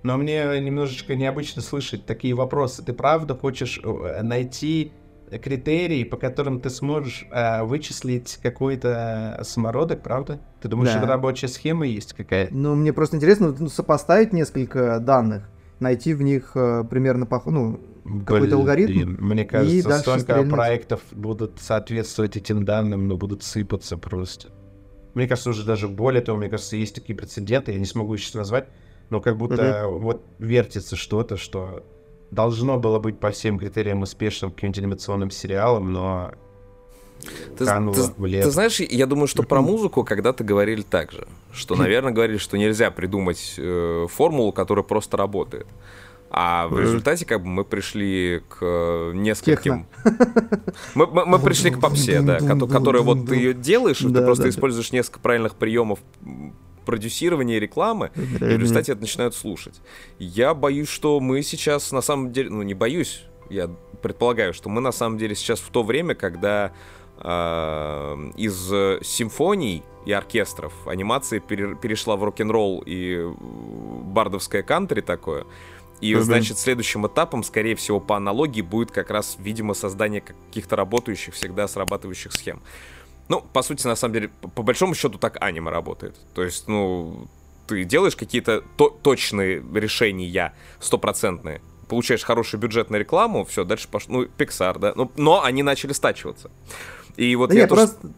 но мне немножечко необычно слышать такие вопросы. Ты правда хочешь э, найти критерии, по которым ты сможешь э, вычислить какой-то самородок, правда? Ты думаешь, да. это рабочая схема есть какая-то? Ну, мне просто интересно ну, сопоставить несколько данных, найти в них э, примерно пох... ну, какой-то алгоритм. Мне кажется, столько стрельнуть. проектов будут соответствовать этим данным, но будут сыпаться просто. Мне кажется, уже даже более того, мне кажется, есть такие прецеденты, я не смогу сейчас назвать, но как будто угу. вот вертится что-то, что должно было быть по всем критериям успешным каким-нибудь анимационным сериалом, но ты, ты, ты знаешь, я думаю, что про музыку когда-то говорили так же. Что, наверное, говорили, что нельзя придумать э, формулу, которая просто работает. А в результате как бы мы пришли к э, нескольким... Мы, мы, мы пришли к попсе, да, которая вот ты ее делаешь, ты просто используешь несколько правильных приемов продюсирования рекламы, и в результате это начинают слушать. Я боюсь, что мы сейчас на самом деле, ну не боюсь, я предполагаю, что мы на самом деле сейчас в то время, когда э, из симфоний и оркестров анимация пере, перешла в рок-н-ролл и бардовское кантри такое. И, mm-hmm. значит, следующим этапом, скорее всего, по аналогии будет как раз, видимо, создание каких-то работающих, всегда срабатывающих схем. Ну, по сути, на самом деле, по большому счету так аниме работает. То есть, ну, ты делаешь какие-то то точные решения, стопроцентные, получаешь хороший бюджет на рекламу, все, дальше пошло, ну, Pixar, да, ну, но они начали стачиваться. И вот да я, я тоже... просто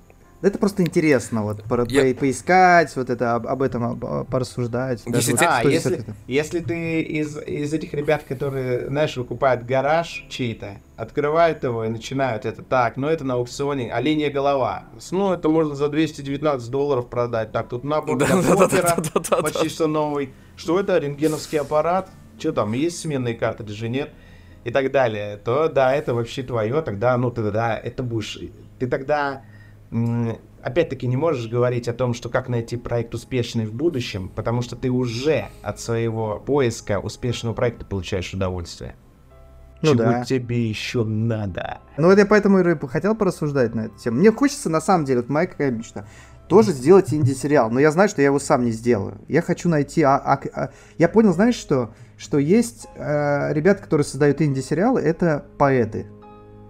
это просто интересно, вот, по, я... поискать, вот это, об, об этом об, порассуждать. Если, вот, а, если, если ты из, из этих ребят, которые, знаешь, выкупают гараж чей-то, открывают его и начинают это так, ну это на аукционе, а линия голова. Ну, это можно за 219 долларов продать. Так, тут набор да, для да, да, да, да, почти что новый. Что это, рентгеновский аппарат? Что там, есть сменные картриджи, нет? И так далее. То, да, это вообще твое, тогда, ну, ты, да, это будешь... Ты тогда опять-таки не можешь говорить о том, что как найти проект успешный в будущем, потому что ты уже от своего поиска успешного проекта получаешь удовольствие. Ну Чего да. тебе еще надо? Ну вот я поэтому и хотел порассуждать на эту тему. Мне хочется, на самом деле, вот моя какая мечта, тоже сделать инди-сериал, но я знаю, что я его сам не сделаю. Я хочу найти... А, а, а, я понял, знаешь что? Что есть э, ребята, которые создают инди-сериалы, это поэты.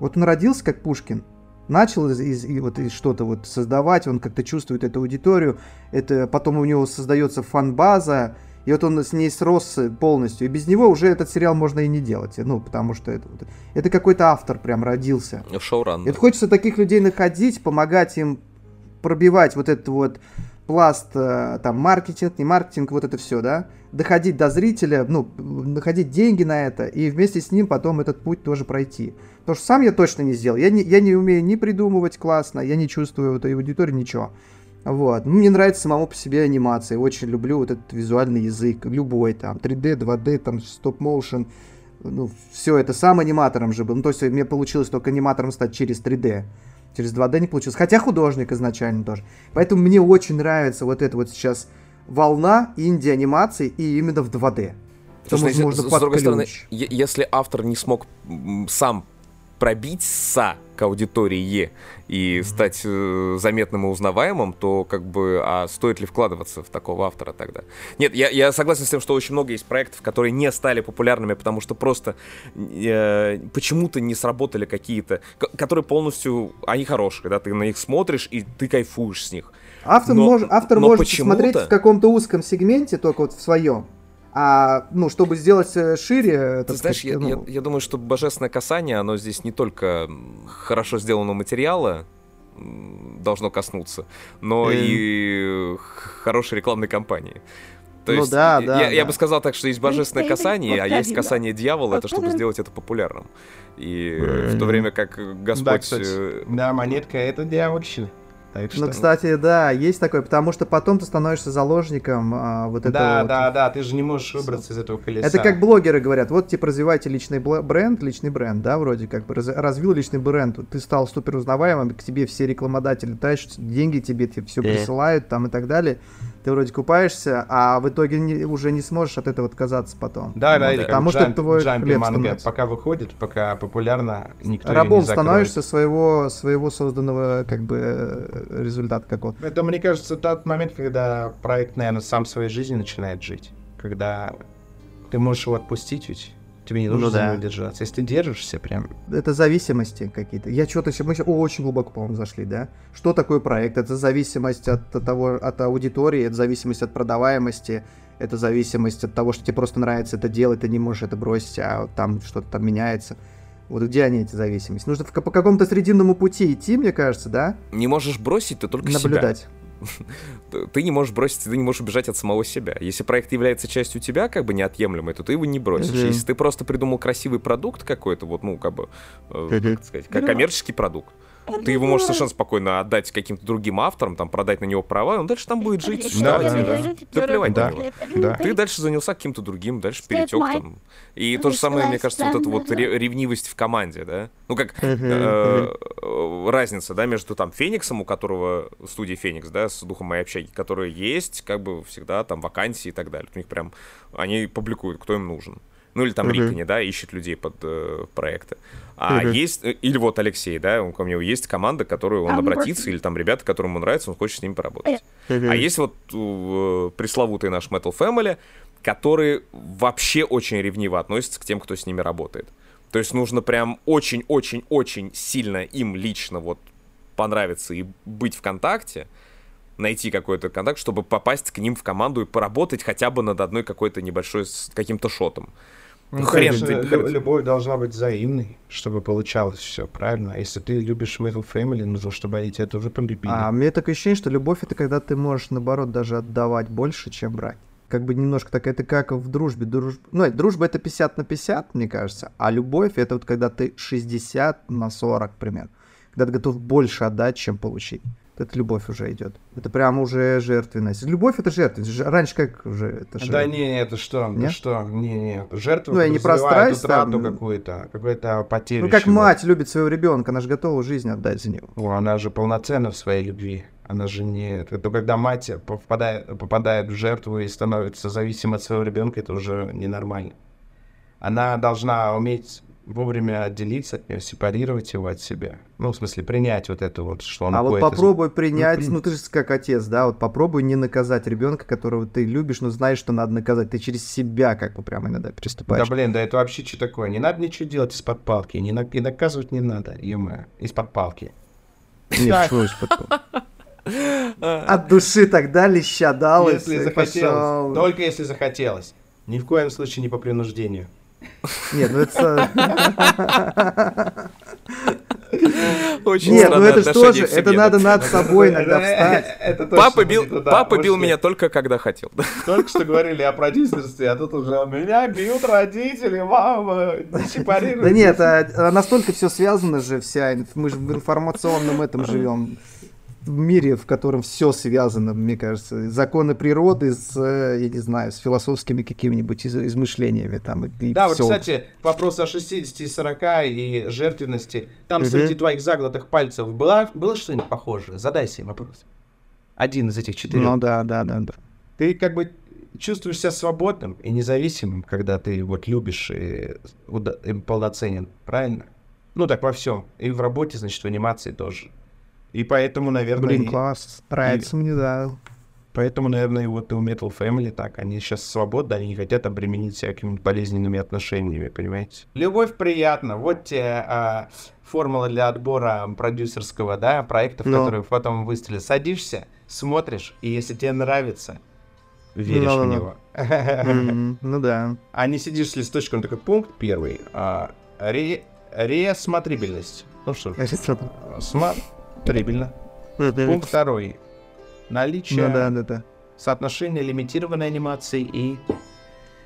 Вот он родился как Пушкин, начал из, из, из, вот, из что-то вот создавать, он как-то чувствует эту аудиторию, это потом у него создается фан-база, и вот он с ней срос полностью. И без него уже этот сериал можно и не делать. Ну, потому что это, это какой-то автор прям родился. Шоуран. Это хочется таких людей находить, помогать им пробивать вот этот вот пласт, э, там, маркетинг, не маркетинг, вот это все, да, доходить до зрителя, ну, находить деньги на это, и вместе с ним потом этот путь тоже пройти. Потому что сам я точно не сделал. Я не, я не умею ни придумывать классно, я не чувствую вот этой аудитории, ничего. Вот. Ну, мне нравится самому по себе анимация. Очень люблю вот этот визуальный язык. Любой там. 3D, 2D, там, стоп-моушен. Ну, все это сам аниматором же был. Ну, то есть мне получилось только аниматором стать через 3D. Через 2D не получилось. Хотя художник изначально тоже. Поэтому мне очень нравится вот эта вот сейчас волна инди-анимации и именно в 2D. Слушай, можно с, с другой стороны, если автор не смог сам пробиться к аудитории и стать э, заметным и узнаваемым, то как бы, а стоит ли вкладываться в такого автора тогда? Нет, я, я согласен с тем, что очень много есть проектов, которые не стали популярными, потому что просто э, почему-то не сработали какие-то, которые полностью, они хорошие, да, ты на них смотришь и ты кайфуешь с них. Автор, но, мож, автор но может смотреть в каком-то узком сегменте, только вот в своем. А, ну, чтобы сделать э, шире... Ты знаешь, сказать, я, ну... я, я думаю, что божественное касание, оно здесь не только хорошо сделанного материала должно коснуться, но mm. и хорошей рекламной кампании. То ну, есть, да, да, я, да. я бы сказал так, что есть божественное касание, а есть касание дьявола, это чтобы сделать это популярным. И в то время как Господь... Да, кстати, э, да монетка — это дьявольщина. Так что... Ну, кстати, да, есть такое, потому что потом ты становишься заложником а, вот этого. Да, вот... да, да, ты же не можешь выбраться из этого колеса. Это как блогеры говорят, вот типа развивайте личный бренд, личный бренд, да, вроде как бы развил личный бренд, ты стал супер узнаваемым, к тебе все рекламодатели тащат, деньги тебе, тебе все присылают там и так далее ты вроде купаешься, а в итоге не, уже не сможешь от этого отказаться потом. Да, да, вот, потому что твой хлеб манга, пока выходит, пока популярно, никто Рабом не становишься своего, своего созданного как бы результата какого-то. Это, мне кажется, тот момент, когда проект, наверное, сам своей жизнью начинает жить. Когда ты можешь его отпустить ведь Тебе не нужно ну, да. держаться. Если ты держишься, прям... Это зависимости какие-то. Я что-то... Мы очень глубоко, по-моему, зашли, да? Что такое проект? Это зависимость от того, от аудитории, это зависимость от продаваемости, это зависимость от того, что тебе просто нравится это делать, ты не можешь это бросить, а там что-то там меняется. Вот где они, эти зависимости? Нужно по какому-то срединному пути идти, мне кажется, да? Не можешь бросить, ты только Наблюдать. себя ты не можешь бросить, ты не можешь убежать от самого себя. Если проект является частью тебя, как бы неотъемлемой, то ты его не бросишь. Mm-hmm. Если ты просто придумал красивый продукт какой-то, вот, ну, как бы, э, как сказать, коммерческий продукт, ты его можешь совершенно спокойно отдать каким-то другим авторам, там, продать на него права, и он дальше там будет жить. Да, да, да. Да плевать да, на него. Да. Ты дальше занялся каким-то другим, дальше перетек там. И то же самое, мне кажется, вот эта вот ревнивость в команде, да? Ну, как э, разница, да, между там Фениксом, у которого студия Феникс, да, с Духом моей общаги, которые есть, как бы всегда там вакансии и так далее. У них прям, они публикуют, кто им нужен. Ну или там uh-huh. Рикони, да, ищет людей под э, проекты. А uh-huh. есть, э, или вот Алексей, да, у него есть команда, к которой он обратится, или там ребята, которым ему нравится, он хочет с ними поработать. Uh-huh. А есть вот э, пресловутый наш Metal Family, которые вообще очень ревниво относятся к тем, кто с ними работает. То есть нужно прям очень-очень-очень сильно им лично вот понравиться и быть в контакте, найти какой-то контакт, чтобы попасть к ним в команду и поработать хотя бы над одной какой-то небольшой с каким-то шотом. Ну, хрен конечно, ты, хрен. любовь должна быть взаимной, чтобы получалось все, правильно? Если ты любишь Metal Family, нужно, чтобы они тебя тоже полюбили. А мне такое ощущение, что любовь это когда ты можешь, наоборот, даже отдавать больше, чем брать. Как бы немножко так, это как в дружбе. Друж... Ну, дружба это 50 на 50, мне кажется, а любовь это вот когда ты 60 на 40, примерно. Когда ты готов больше отдать, чем получить это любовь уже идет. Это прям уже жертвенность. Любовь это жертвенность. Раньше как уже это же... Да не, это что? Нет? Это что? Не, не. Жертва ну, я не про страсть, утрату там... какую-то, какую-то потерю. Ну как чего. мать любит своего ребенка, она же готова жизнь отдать за него. О, она же полноценна в своей любви. Она же не... Это когда мать попадает, попадает в жертву и становится зависима от своего ребенка, это уже ненормально. Она должна уметь вовремя отделиться от него, сепарировать его от себя. Ну, в смысле, принять вот это вот, что он А вот попробуй из... принять, ну, ты же как отец, да, вот попробуй не наказать ребенка, которого ты любишь, но знаешь, что надо наказать. Ты через себя как бы прямо иногда переступаешь. Да, блин, да это вообще что такое? Не надо ничего делать из-под палки, не на... и наказывать не надо, ё из-под палки. Нет, что из-под палки? От души тогда леща дал. Если захотелось. Только если захотелось. Ни в коем случае не по принуждению. Нет, ну это... Очень Нет, ну это же, это надо над собой иногда встать. Папа бил, папа бил меня только когда хотел. Только что говорили о продюсерстве, а тут уже меня бьют родители, мама, не. Да нет, а, а настолько все связано же вся, мы же в информационном этом живем в мире, в котором все связано, мне кажется, законы природы с, я не знаю, с философскими какими-нибудь из измышлениями там. И да, все. вот, кстати, вопрос о 60 и 40 и жертвенности. Там угу. среди твоих заглотых пальцев было, было что-нибудь похожее? Задай себе вопрос. Один из этих четырех. Ну да, да, да, да. Ты как бы чувствуешь себя свободным и независимым, когда ты вот любишь и, и полноценен, правильно? Ну так во всем. И в работе, значит, в анимации тоже. И поэтому, наверное... Блин, и- класс. Нравится мне, да. Поэтому, наверное, и вот и у Metal Family так. Они сейчас свободны, они не хотят обременить всякими болезненными отношениями, понимаете? Любовь приятна. Вот тебе а, формула для отбора продюсерского, да, проектов, Ну. которые потом выстрелят. Садишься, смотришь, и если тебе нравится, веришь в Ну-ну-ну. него. Ну да. А не сидишь с листочком, такой пункт первый. а, ре- Ресмотрибельность. Ну что, ж, смотрибельно. Пункт второй. Наличие Ну да, да, да. соотношение лимитированной анимации и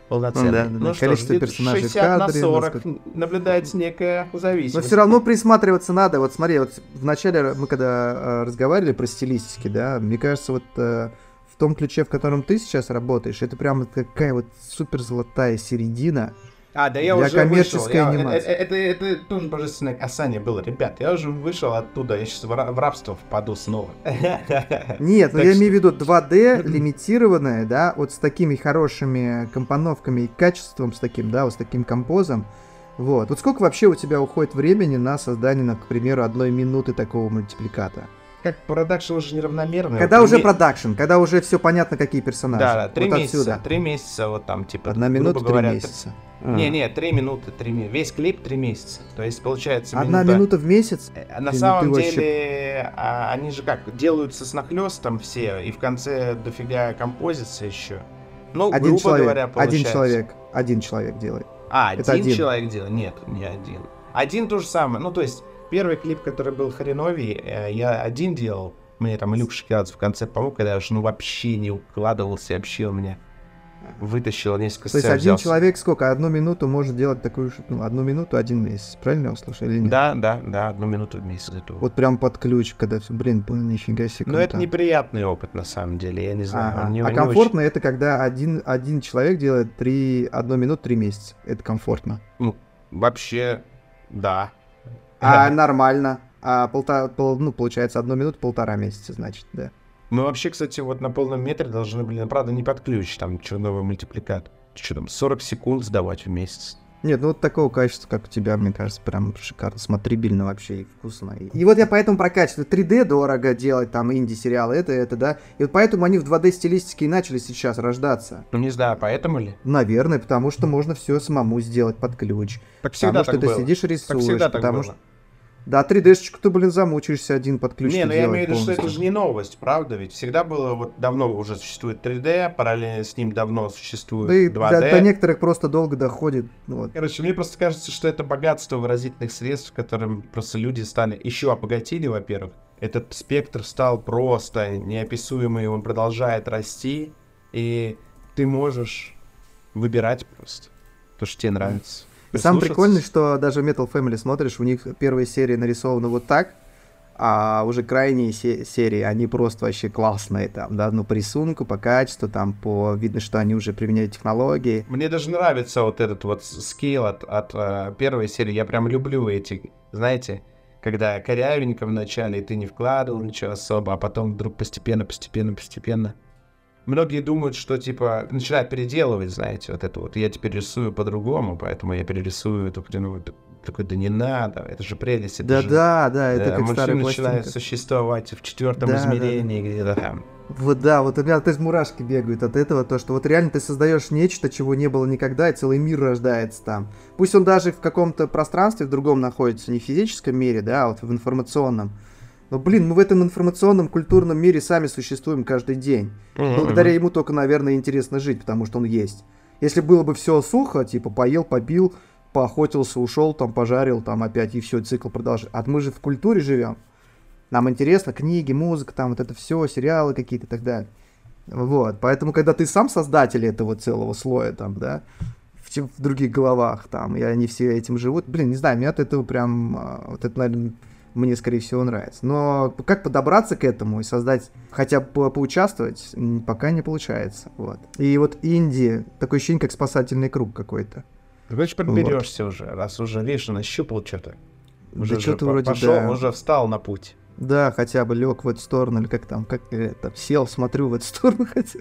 полноценной. Ну да, да, да. что Количество где-то персонажей в 60 на кадре, 40 насколько- наблюдается некая Но зависимость. все равно присматриваться надо. Вот смотри, вот вначале мы когда э, разговаривали про стилистики, да, мне кажется, вот э, в том ключе, в котором ты сейчас работаешь, это прям такая вот супер золотая середина. А, да я для уже вышел. Я- анимации. э- э- Это, это, тоже божественное касание было. Ребят, я уже вышел оттуда. Я сейчас в, ра- в рабство впаду снова. Нет, ну Так я что- имею в виду 2D лимитированное, да, вот с такими хорошими компоновками и качеством, с таким, да, вот с таким композом. Вот. Вот сколько вообще у тебя уходит времени на создание, на, к примеру, одной минуты такого мультипликата? Как production уже неравномерный. Когда вот уже production, когда уже все понятно, какие персонажи. Да, да, три вот месяца. отсюда. Три месяца, вот там, типа, Одна минута, три говоря, месяца. Не, не, три минуты, три месяца. Весь клип три месяца. То есть получается Одна минута- минута в месяц? Э, На Блин, самом ты вообще- деле, а, они же как, делаются с нахлестом все, и в конце дофига композиция еще. Ну, Один грубо человек. говоря, один получается. человек. Один человек делает. А, Это один, один. человек делает? Нет, не один. Один то же самое. Ну, то есть, первый клип, который был хреновий, э, я один делал. Мне там Илюк Шоколадзе в конце помог, когда я уж ну вообще не укладывался, вообще у меня вытащил несколько То есть один взялся. человек сколько? Одну минуту может делать такую, ну, одну минуту, один месяц. Правильно я услышал или нет? Да, да, да, одну минуту в месяц готов. Вот прям под ключ, когда все, блин, блин, нифига себе. Но это неприятный опыт, на самом деле, я не знаю. Ага. не- а комфортно это когда один, один человек делает три, одну минуту, три месяца. Это комфортно. очень- Вообще, да. А нормально. А полтора, пол- ну, получается, одну минуту, полтора месяца, значит, да. Мы вообще, кстати, вот на полном метре должны, блин, правда, не под ключ, там, черновой мультипликат. Что там, 40 секунд сдавать в месяц. Нет, ну вот такого качества, как у тебя, мне кажется, прям шикарно, смотрибельно вообще и вкусно. И, и вот я поэтому про качество. 3D дорого делать, там, инди-сериалы, это, это, да. И вот поэтому они в 2D-стилистике и начали сейчас рождаться. Ну, не знаю, поэтому ли? Наверное, потому что можно все самому сделать под ключ. Так всегда потому что так ты было. сидишь и Так рисуешь. всегда так потому было. что... Да, 3D-шечку ты, блин, замучаешься один под ключ Не, ну я имею в виду, что это же не новость, правда? Ведь всегда было, вот давно уже существует 3D, параллельно с ним давно существует Да и 2D. до, до некоторых просто долго доходит. ну Вот. Короче, мне просто кажется, что это богатство выразительных средств, которым просто люди стали еще обогатили, во-первых. Этот спектр стал просто неописуемый, он продолжает расти, и ты можешь выбирать просто то, что тебе нравится. Прислушаться. прикольное, что даже Metal Family смотришь, у них первые серии нарисованы вот так, а уже крайние се- серии, они просто вообще классные там, да, ну по рисунку, по качеству, там по видно, что они уже применяют технологии. Мне даже нравится вот этот вот скейл от, от э, первой серии. Я прям люблю эти, знаете, когда корявенько в начале, и ты не вкладывал ничего особо, а потом вдруг постепенно, постепенно, постепенно. Многие думают, что типа начинают переделывать, знаете, вот это вот. Я теперь рисую по-другому, поэтому я перерисую эту хреновую. Такой, да не надо, это же прелесть. это же- Да-да, да, это Да, как старая начинает пластинка. существовать в четвертом Да, да, да. измерении где-то там. Вот да, вот у меня то есть мурашки бегают от этого, то, что вот реально ты создаешь нечто, чего не было никогда, и целый мир рождается там. Пусть он даже в каком-то пространстве в другом находится, не в физическом мире, да, а вот в информационном. Но, блин, мы в этом информационном культурном мире сами существуем каждый день. Благодаря ему только, наверное, интересно жить, потому что он есть. Если было бы все сухо, типа поел, попил, поохотился, ушел, там пожарил, там опять и все, цикл продолжается. А мы же в культуре живем. Нам интересно книги, музыка, там вот это все, сериалы какие-то и так далее. Вот, поэтому, когда ты сам создатель этого целого слоя, там, да, в, в других головах, там, и они все этим живут, блин, не знаю, мне от этого прям, а, вот это, наверное, мне, скорее всего, нравится. Но как подобраться к этому и создать, хотя бы по- поучаствовать, пока не получается, вот. И вот Инди, такое ощущение, как спасательный круг какой-то. Значит, подберешься уже, раз уже, видишь, нащупал что-то. Уже Да что-то вроде, пошел, да. уже встал на путь. Да, хотя бы лег в эту сторону, или как там, как я там сел, смотрю в эту сторону хотя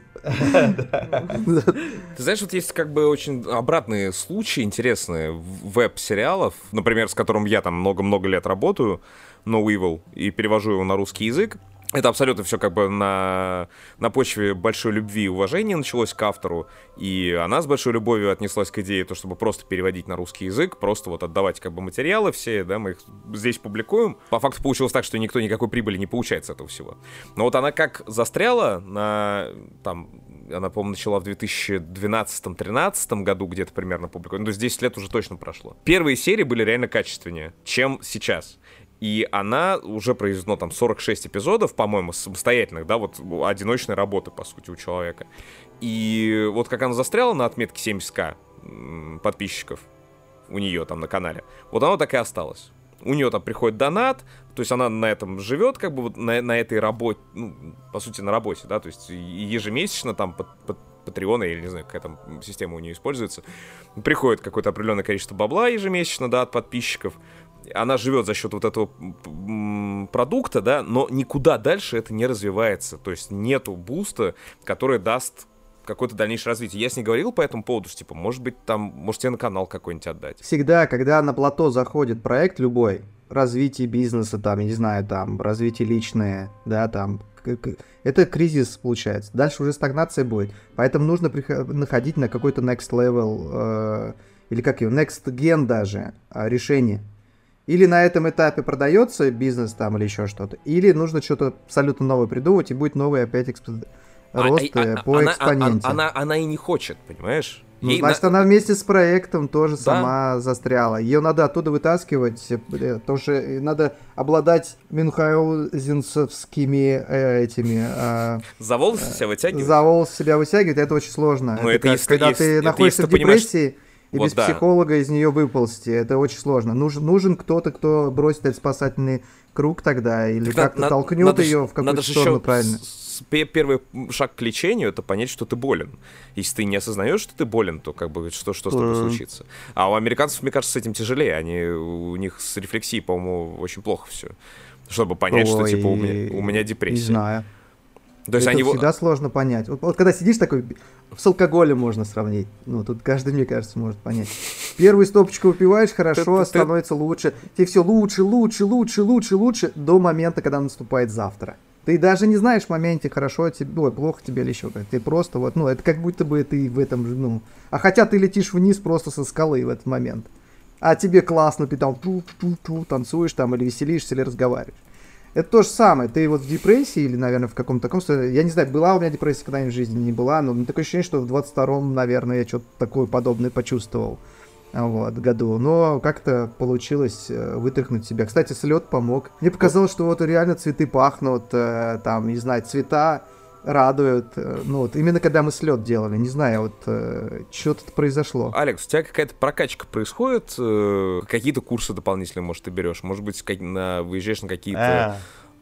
Ты знаешь, вот есть как бы очень обратные случаи интересные веб-сериалов, например, с которым я там много-много лет работаю, No Evil, и перевожу его на русский язык. Это абсолютно все как бы на, на почве большой любви и уважения началось к автору, и она с большой любовью отнеслась к идее, то, чтобы просто переводить на русский язык, просто вот отдавать как бы материалы все, да, мы их здесь публикуем. По факту получилось так, что никто никакой прибыли не получает с этого всего. Но вот она как застряла на, там, она, по-моему, начала в 2012-2013 году где-то примерно публиковать. Ну, то есть 10 лет уже точно прошло. Первые серии были реально качественнее, чем сейчас. И она уже произведено там 46 эпизодов, по-моему, самостоятельных, да, вот одиночной работы, по сути, у человека. И вот как она застряла на отметке 70к подписчиков у нее там на канале, вот она так и осталась. У нее там приходит донат, то есть она на этом живет, как бы вот на, на этой работе, ну, по сути, на работе, да, то есть ежемесячно там под, под Патреона, или не знаю, какая там система у нее используется, приходит какое-то определенное количество бабла ежемесячно, да, от подписчиков, она живет за счет вот этого продукта, да, но никуда дальше это не развивается. То есть нету буста, который даст какое-то дальнейшее развитие. Я с ней говорил по этому поводу, что, типа, может быть, там, может, тебе на канал какой-нибудь отдать. Всегда, когда на плато заходит проект любой, развитие бизнеса, там, я не знаю, там, развитие личное, да, там, это кризис получается. Дальше уже стагнация будет. Поэтому нужно находить на какой-то next level, э, или как его, next gen даже, э, решение. Или на этом этапе продается бизнес там или еще что-то, или нужно что-то абсолютно новое придумать, и будет новый опять эксп... А, рост а, а, по она, экспоненте. Она, она, она и не хочет, понимаешь? Ну, Ей значит, на... она вместе с проектом тоже да. сама застряла. Ее надо оттуда вытаскивать, потому что надо обладать мюнхгаузенсовскими э, этими... Э, за волосы себя вытягивать? За волосы себя вытягивать, это очень сложно. Ну, это, это если, когда если, ты это находишься если в депрессии... И вот без да. психолога из нее выползти. Это очень сложно. Нужен, нужен кто-то, кто бросит этот спасательный круг тогда, или Так как-то на- толкнет надо ж- ее в какую-то сторону еще правильно. с- пе- первый шаг к лечению это понять, что ты болен. Если ты не осознаешь, что ты болен, то как бы что, что с тобой случится. А у американцев, мне кажется, с этим тяжелее. Они, у них с рефлексией, по-моему, очень плохо все. Чтобы понять, что типа у меня, у меня Не депрессия. знаю. То есть это они всегда сложно понять. Вот, вот когда сидишь такой, с алкоголем можно сравнить. Ну, тут каждый, мне кажется, может понять. Первую стопочку выпиваешь, хорошо, Ты- ты- становится лучше. Тебе все лучше, лучше, лучше, лучше, лучше, до момента, когда наступает завтра. Ты даже не знаешь в моменте, хорошо тебе, ой, плохо тебе или еще как. Ты просто вот, ну, это как будто бы ты в этом же, ну... А хотя ты летишь вниз просто со скалы в этот момент. А тебе классно, ты там ту-ту-ту, танцуешь там или веселишься, или разговариваешь. Это то же самое. Ты вот в депрессии или, наверное, в каком-то таком. Я не знаю, была у меня депрессия когда-нибудь в жизни, не была, но такое ощущение, что в 22-м, наверное, я что-то такое подобное почувствовал. Вот, году. Но как-то получилось э, вытряхнуть себя. Кстати, слет помог. Мне показалось, что вот реально цветы пахнут, э, там, не знаю, цвета радуют. э, Ну вот, именно когда мы слет делали, не знаю, вот что-то произошло. Алекс, у тебя какая-то прокачка происходит? э, Какие-то курсы дополнительные, может, ты берешь? Может быть, как- на, выезжаешь на какие-то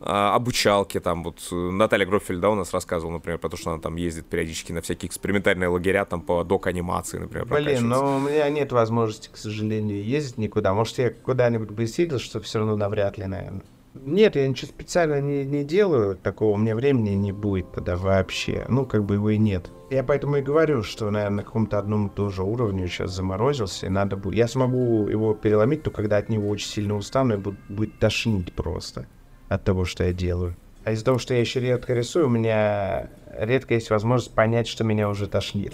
а, обучалки, там вот э, Наталья Грофель, да, у нас рассказывала, например, про то, что она там ездит периодически на всякие экспериментальные лагеря, там по док-анимации, например, Блин, но у меня нет возможности, к сожалению, ездить никуда. Может, я куда-нибудь бы съездил, что все равно навряд ли, наверное. Нет, я ничего специально не, не делаю такого, у меня времени не будет тогда вообще. Ну, как бы его и нет. Я поэтому и говорю, что, наверное, на каком-то одном тоже уровне сейчас заморозился, и надо будет... Я смогу его переломить, только когда от него очень сильно устану, и буд- будет тошнить просто от того, что я делаю. А из-за того, что я еще редко рисую, у меня редко есть возможность понять, что меня уже тошнит.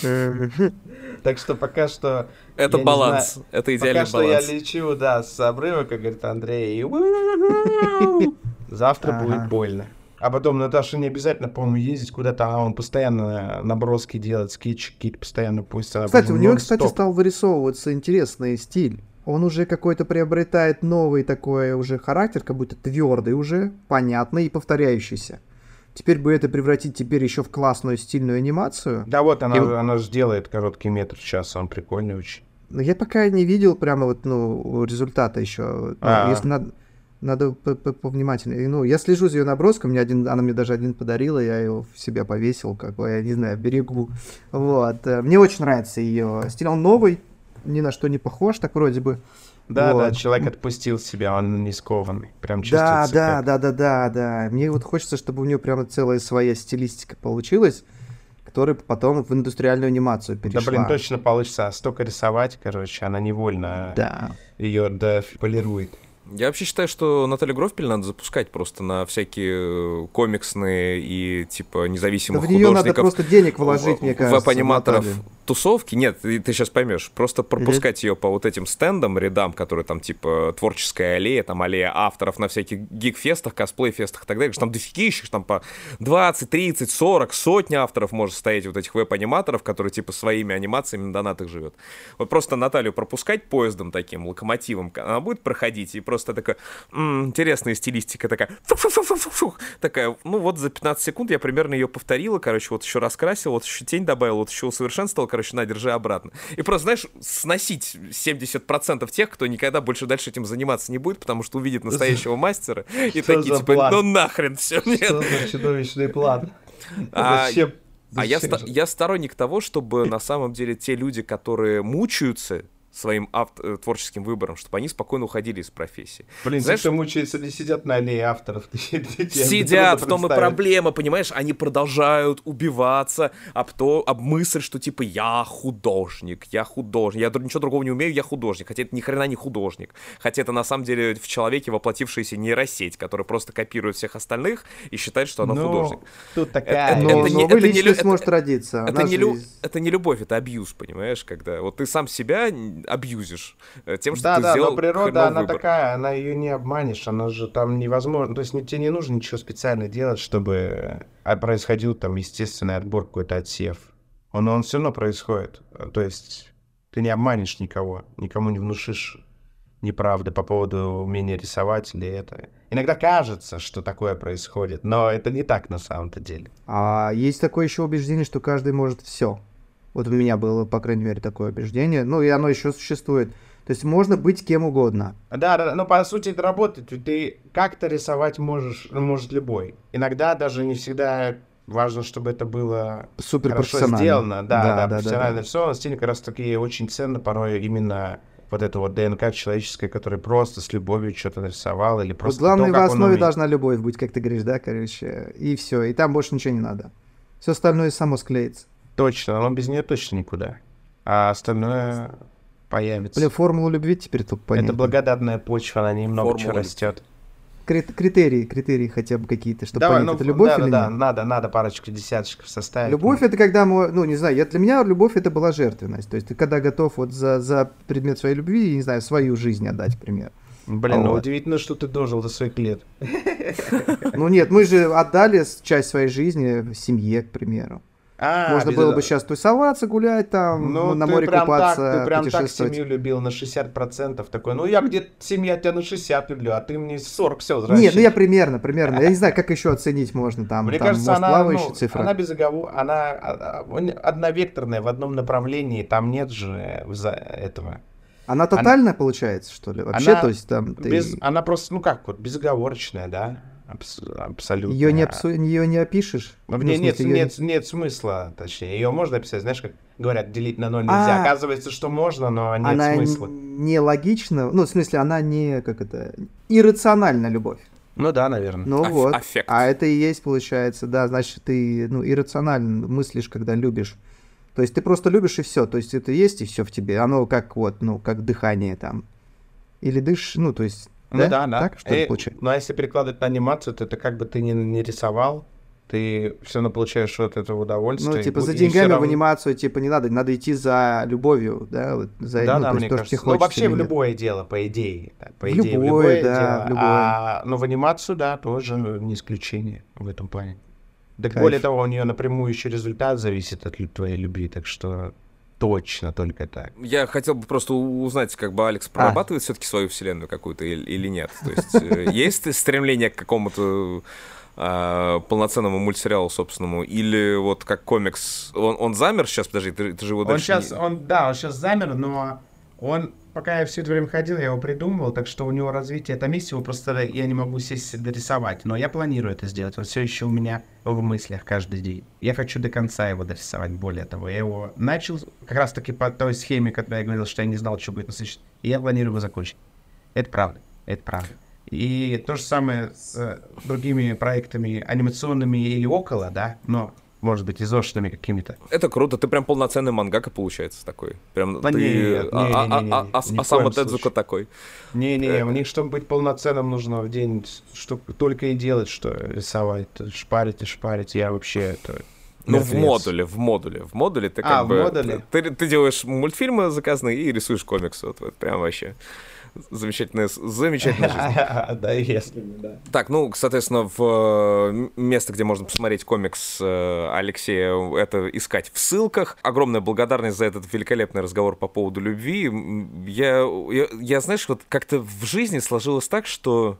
Так что пока что... Это баланс, знаю, это идеальный Пока баланс. что я лечу, да, с обрыва, как говорит Андрей. и Завтра Ага. будет больно. А потом Наташа не обязательно, по-моему, ездить куда-то, а он постоянно наброски делает, скетчи какие-то постоянно пусть. она Кстати, у него, кстати, стал вырисовываться интересный стиль. Он уже какой-то приобретает новый такой уже характер, как будто твердый уже, понятный и повторяющийся. Теперь бы это превратить теперь еще в классную стильную анимацию. Да вот она, И- она же делает короткий метр в час, он прикольный очень. Но я пока не видел прямо вот, ну, результата еще. Ну, А. Если надо, надо по- по- повнимательнее. Ну, я слежу за ее наброском, мне один, она мне даже один подарила, я его в себя повесил, как бы, я не знаю, берегу. Вот. э, Мне очень нравится ее стиль. Он новый, ни на что не похож, так вроде бы. Да, Вот. да, человек отпустил себя, он не скованный. Прям Да, чувствуется. да, как- да, да, да, да. Мне вот хочется, чтобы у нее прямо целая своя стилистика получилась, которая потом в индустриальную анимацию Да, перешла. блин, точно получится. А столько рисовать, короче, она невольно Да. ее полирует. Я вообще считаю, что Наталью Грофпель надо запускать просто на всякие э, комиксные и, типа, Да независимых в нее надо художников. просто денег вложить, мне кажется. веб-аниматоров Наталью. Тусовки. Нет, ты, ты сейчас поймешь. Просто пропускать ее по вот этим стендам, рядам, которые там типа творческая аллея, там аллея авторов на всяких гик-фестах, косплей-фестах и так далее. что Там дофигища, там по 20, 30, 40, сотни авторов может стоять вот этих веб-аниматоров, которые типа своими анимациями на донатах живет. Вот просто Наталью пропускать поездом таким, локомотивом, она будет проходить и просто такая, «М, интересная стилистика такая, фух-фух-фух-фух-фух». такая, ну вот за 15 секунд я примерно ее повторила, короче, вот еще раскрасил, вот еще тень добавил, вот еще усовершенствовал, короче, на, держи обратно. И просто, знаешь, сносить 70% тех, кто никогда больше дальше этим заниматься не будет, потому что увидит настоящего мастера и Что такие, типа, план? ну нахрен все, нет. За чудовищный план? А, Зачем? А я, ста- я сторонник того, чтобы на самом деле те люди, которые мучаются своим авт- э, творческим выбором, чтобы они спокойно уходили из профессии. Блин, Знаешь, те, кто мучается, не сидят на аллее авторов. Сидят, в том и проблема, понимаешь, они продолжают убиваться об, то, об мысль, что типа я художник, я художник, я ничего другого не умею, я художник, хотя это ни хрена не художник, хотя это на самом деле в человеке воплотившаяся нейросеть, которая просто копирует всех остальных и считает, что она художник. Тут такая... Это- Но это не- новая это не личность это- может родиться. Это не, лю- это не любовь, это абьюз, понимаешь, когда вот ты сам себя абьюзишь э, тем, что Да, ты да, сделал но природа, она выбор. такая, она ее не обманешь, она же там невозможно, то есть не- тебе не нужно ничего специально делать, чтобы а, происходил там естественный отбор, какой-то отсев. Он, он все равно происходит, то есть ты не обманешь никого, никому не внушишь неправды по поводу умения рисовать или это. Иногда кажется, что такое происходит, но это не так на самом-то деле. А есть такое еще убеждение, что каждый может все. Вот у меня было, по крайней мере, такое убеждение. Ну, и оно еще существует. То есть можно быть кем угодно. Да, да, но по сути это работает. ведь Ты как-то рисовать можешь, ну, может любой. Иногда даже не всегда важно, чтобы это было Супер хорошо сделано. Да, да, да, да, профессионально да. рисовано. Стиль как раз таки очень ценно порой именно вот это вот ДНК человеческое, которое просто с любовью что-то нарисовал или Вот просто главное то, в основе должна любовь быть, как ты говоришь, да, короче. И все. И там больше ничего не надо. Все остальное само склеится. Точно, но без нее точно никуда. А остальное появится. Блин, формулу любви теперь только понять. это благодатная почва, на ней много чего растет. Крит- критерии, критерии хотя бы какие-то, чтобы Давай, понять, ну, это любовь да, или да, нет. да, надо, надо парочку десяточков составить. Любовь это когда мы, ну не знаю, я, для меня любовь это была жертвенность. То есть ты когда готов вот за, за предмет своей любви, не знаю, свою жизнь отдать, к примеру. Блин, ну Вот. удивительно, что ты дожил до своих лет. Ну нет, мы же отдали часть своей жизни семье, к примеру. А, Можно без было бы сейчас тусоваться, гулять там, Ну, на море прям купаться, так, ты прям так семью любил на 60%. Такой, ну я где-то семья тебя на 60 люблю, а ты мне 40 все Нет, ну я примерно, примерно. Я не знаю, как еще оценить можно там. Мне там, кажется, может, она, плавающая ну, цифра. она без оговор... она а, а, одновекторная в одном направлении, там нет же этого. Она тотальная получается, что ли? Вообще, Она то есть там ты... Без, она просто, ну как, вот безоговорочная, да? Абс- абсолютно. Ее не, обсу- ее не опишешь? В Ну, ней в нет, смысле, её нет, нет смысла, точнее. Ее можно описать, знаешь, как говорят, делить на ноль нельзя. А. Оказывается, что можно, но нет Она смысла. не логична, ну, в смысле, она не, как это, иррациональна любовь. Ну да, наверное. Ну Аф- вот. аффект. А это и есть, получается, да, значит, ты, ну, иррационально мыслишь, когда любишь. То есть ты просто любишь и все. То есть это есть и все в тебе. Оно как вот, ну, как дыхание там. Или дышишь, ну, то есть. Ну да, да. Так что ли Э, получается? Ну а если перекладывать на анимацию, то это как бы ты не, не рисовал, ты все равно получаешь от этого удовольствие. Ну, и типа, за и всё деньгами в равно- анимацию, типа, не надо, надо идти за любовью, да, вот, за, Да, ну, да, мне то, что кажется. тебе Ну, вообще в любое дело, по идее. да, по В идее, в любое, любое да, дело. в любое. А, но в анимацию, да, тоже не исключение в этом плане. Да более того, у нее напрямую еще результат зависит от твоей любви, так что точно только так. Я хотел бы просто узнать, как бы А. Алекс прорабатывает все-таки свою вселенную какую-то или, или нет. То есть э, есть стремление к какому-то а, полноценному мультсериалу собственному, или вот как комикс, он, он замер сейчас, подожди, ты, ты же его Он дальше сейчас, не- он, да, он сейчас замер, но он, пока я все это время ходил, я его придумывал, так что у него развитие там есть, его просто я не могу сесть дорисовать, но я планирую это сделать, он все еще у меня в мыслях каждый день. Я хочу до конца его дорисовать, более того, я его начал как раз таки по той схеме, когда я говорил, что я не знал, что будет на следующий И я планирую его закончить. Это правда. Это правда. И то же самое с э, другими проектами анимационными или около, да, но может быть, изошными какими-то. Это круто, ты прям полноценный мангака получается такой. Прям Да ты... нет, а, не, а- не, а- а- а в сам случае. такой. Не-не, у них, чтобы быть полноценным, нужно в день что только и делать, что рисовать, шпарить и шпарить. Я вообще это... Ну, в мертвец. модуле, в модуле. В модуле ты как А, в бы... модуле? Ты, ты делаешь мультфильмы заказанные и рисуешь комиксы. Вот, вот прям вообще замечательная, замечательная жизнь. Да, если да. Так, ну, соответственно, в э, место, где можно посмотреть комикс э, Алексея, это искать в ссылках. Огромная благодарность за этот великолепный разговор по поводу любви. Я, я, я, знаешь, вот как-то в жизни сложилось так, что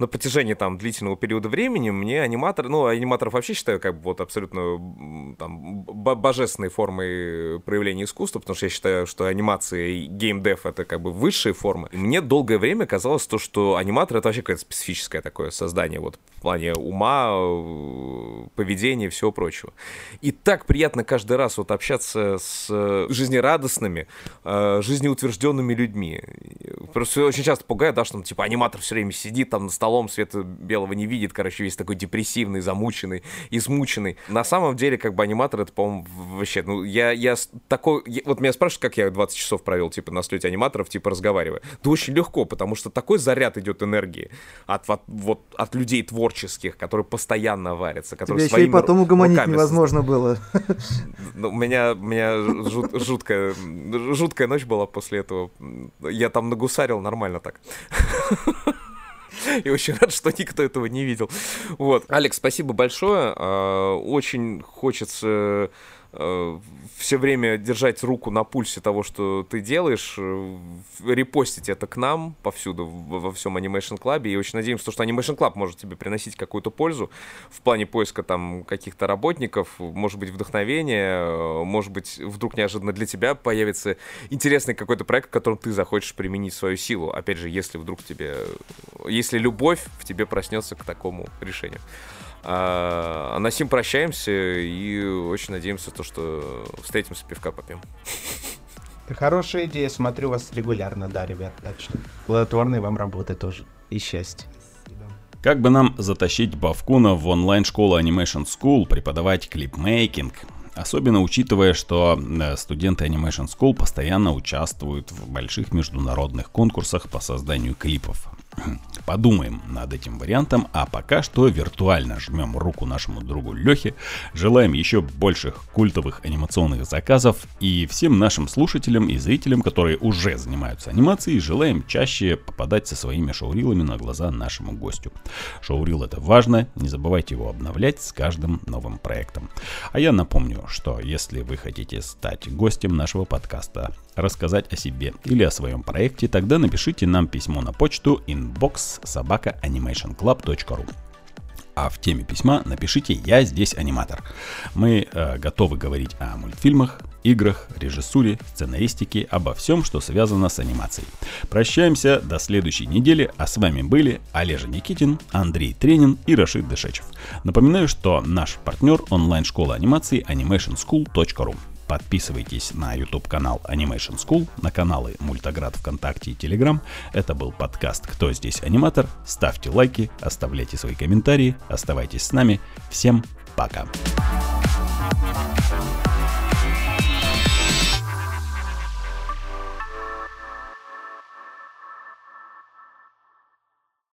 на протяжении там длительного периода времени мне аниматор, ну, аниматоров вообще считаю как бы вот абсолютно там божественной формой проявления искусства, потому что я считаю, что анимация и геймдев это как бы высшие формы. И мне долгое время казалось то, что аниматор это вообще какое-то специфическое такое создание вот в плане ума, э, поведения и всего прочего. И так приятно каждый раз вот общаться с жизнерадостными, э, жизнеутвержденными людьми. Просто очень часто пугает, да, что там, типа, аниматор все время сидит там за столом, света белого не видит, короче, весь такой депрессивный, замученный, измученный. На самом деле, как бы, аниматор, это, по-моему, вообще, ну, я, я такой, я- вот меня спрашивают, как я 20 часов провел, типа, на слете аниматоров, типа, разговаривая. Да очень легко, потому что такой заряд идет энергии от, вот, вот, от людей творческих, которые постоянно варятся, которые Тебя еще и своими потом угомонить невозможно было. ну, у меня, у меня жут- жуткая, жуткая ночь была после этого. Я там нагусарил нормально так. И очень рад, что никто этого не видел. Вот. Алекс, спасибо большое. А, Очень хочется все время держать руку на пульсе того, что ты делаешь, э, репостить это к нам повсюду, во всем Animation Club, и очень надеемся, что Animation Club может тебе приносить какую-то пользу в плане поиска там каких-то работников, может быть, вдохновения, э, может быть, вдруг неожиданно для тебя появится интересный какой-то проект, в котором ты захочешь применить свою силу. Опять же, если вдруг тебе, если любовь в тебе проснется к такому решению. А, а на сим прощаемся и очень надеемся, то, что встретимся, пивка попьем. Это хорошая идея, смотрю вас регулярно, да, ребят. Так что плодотворной вам работы тоже. И счастья. Как бы нам затащить Бавкуна в онлайн-школу Animation School преподавать клипмейкинг? Особенно учитывая, что э, студенты Animation School постоянно участвуют в больших международных конкурсах по созданию клипов. Подумаем над этим вариантом, а пока что виртуально жмем руку нашему другу Лехе, желаем еще больших культовых анимационных заказов и всем нашим слушателям и зрителям, которые уже занимаются анимацией, желаем чаще попадать со своими шоурилами на глаза нашему гостю. Шоурил это важно, не забывайте его обновлять с каждым новым проектом. А я напомню, что если вы хотите стать гостем нашего подкаста, рассказать о себе или о своем проекте, тогда напишите нам письмо на почту inbox собака animationclub.ru а в теме письма напишите «Я здесь аниматор». Мы э, готовы говорить о мультфильмах, играх, режиссуре, сценаристике, обо всем, что связано с анимацией. Прощаемся до следующей недели, а с вами были Олежа Никитин, Андрей Тренин и Рашид Дышечев. Напоминаю, что наш партнер онлайн-школа анимации animationschool.ru. Подписывайтесь на YouTube канал Animation School, на каналы Мультоград ВКонтакте и Телеграм. Это был подкаст «Кто здесь аниматор?». Ставьте лайки, оставляйте свои комментарии, оставайтесь с нами. Всем пока! Thank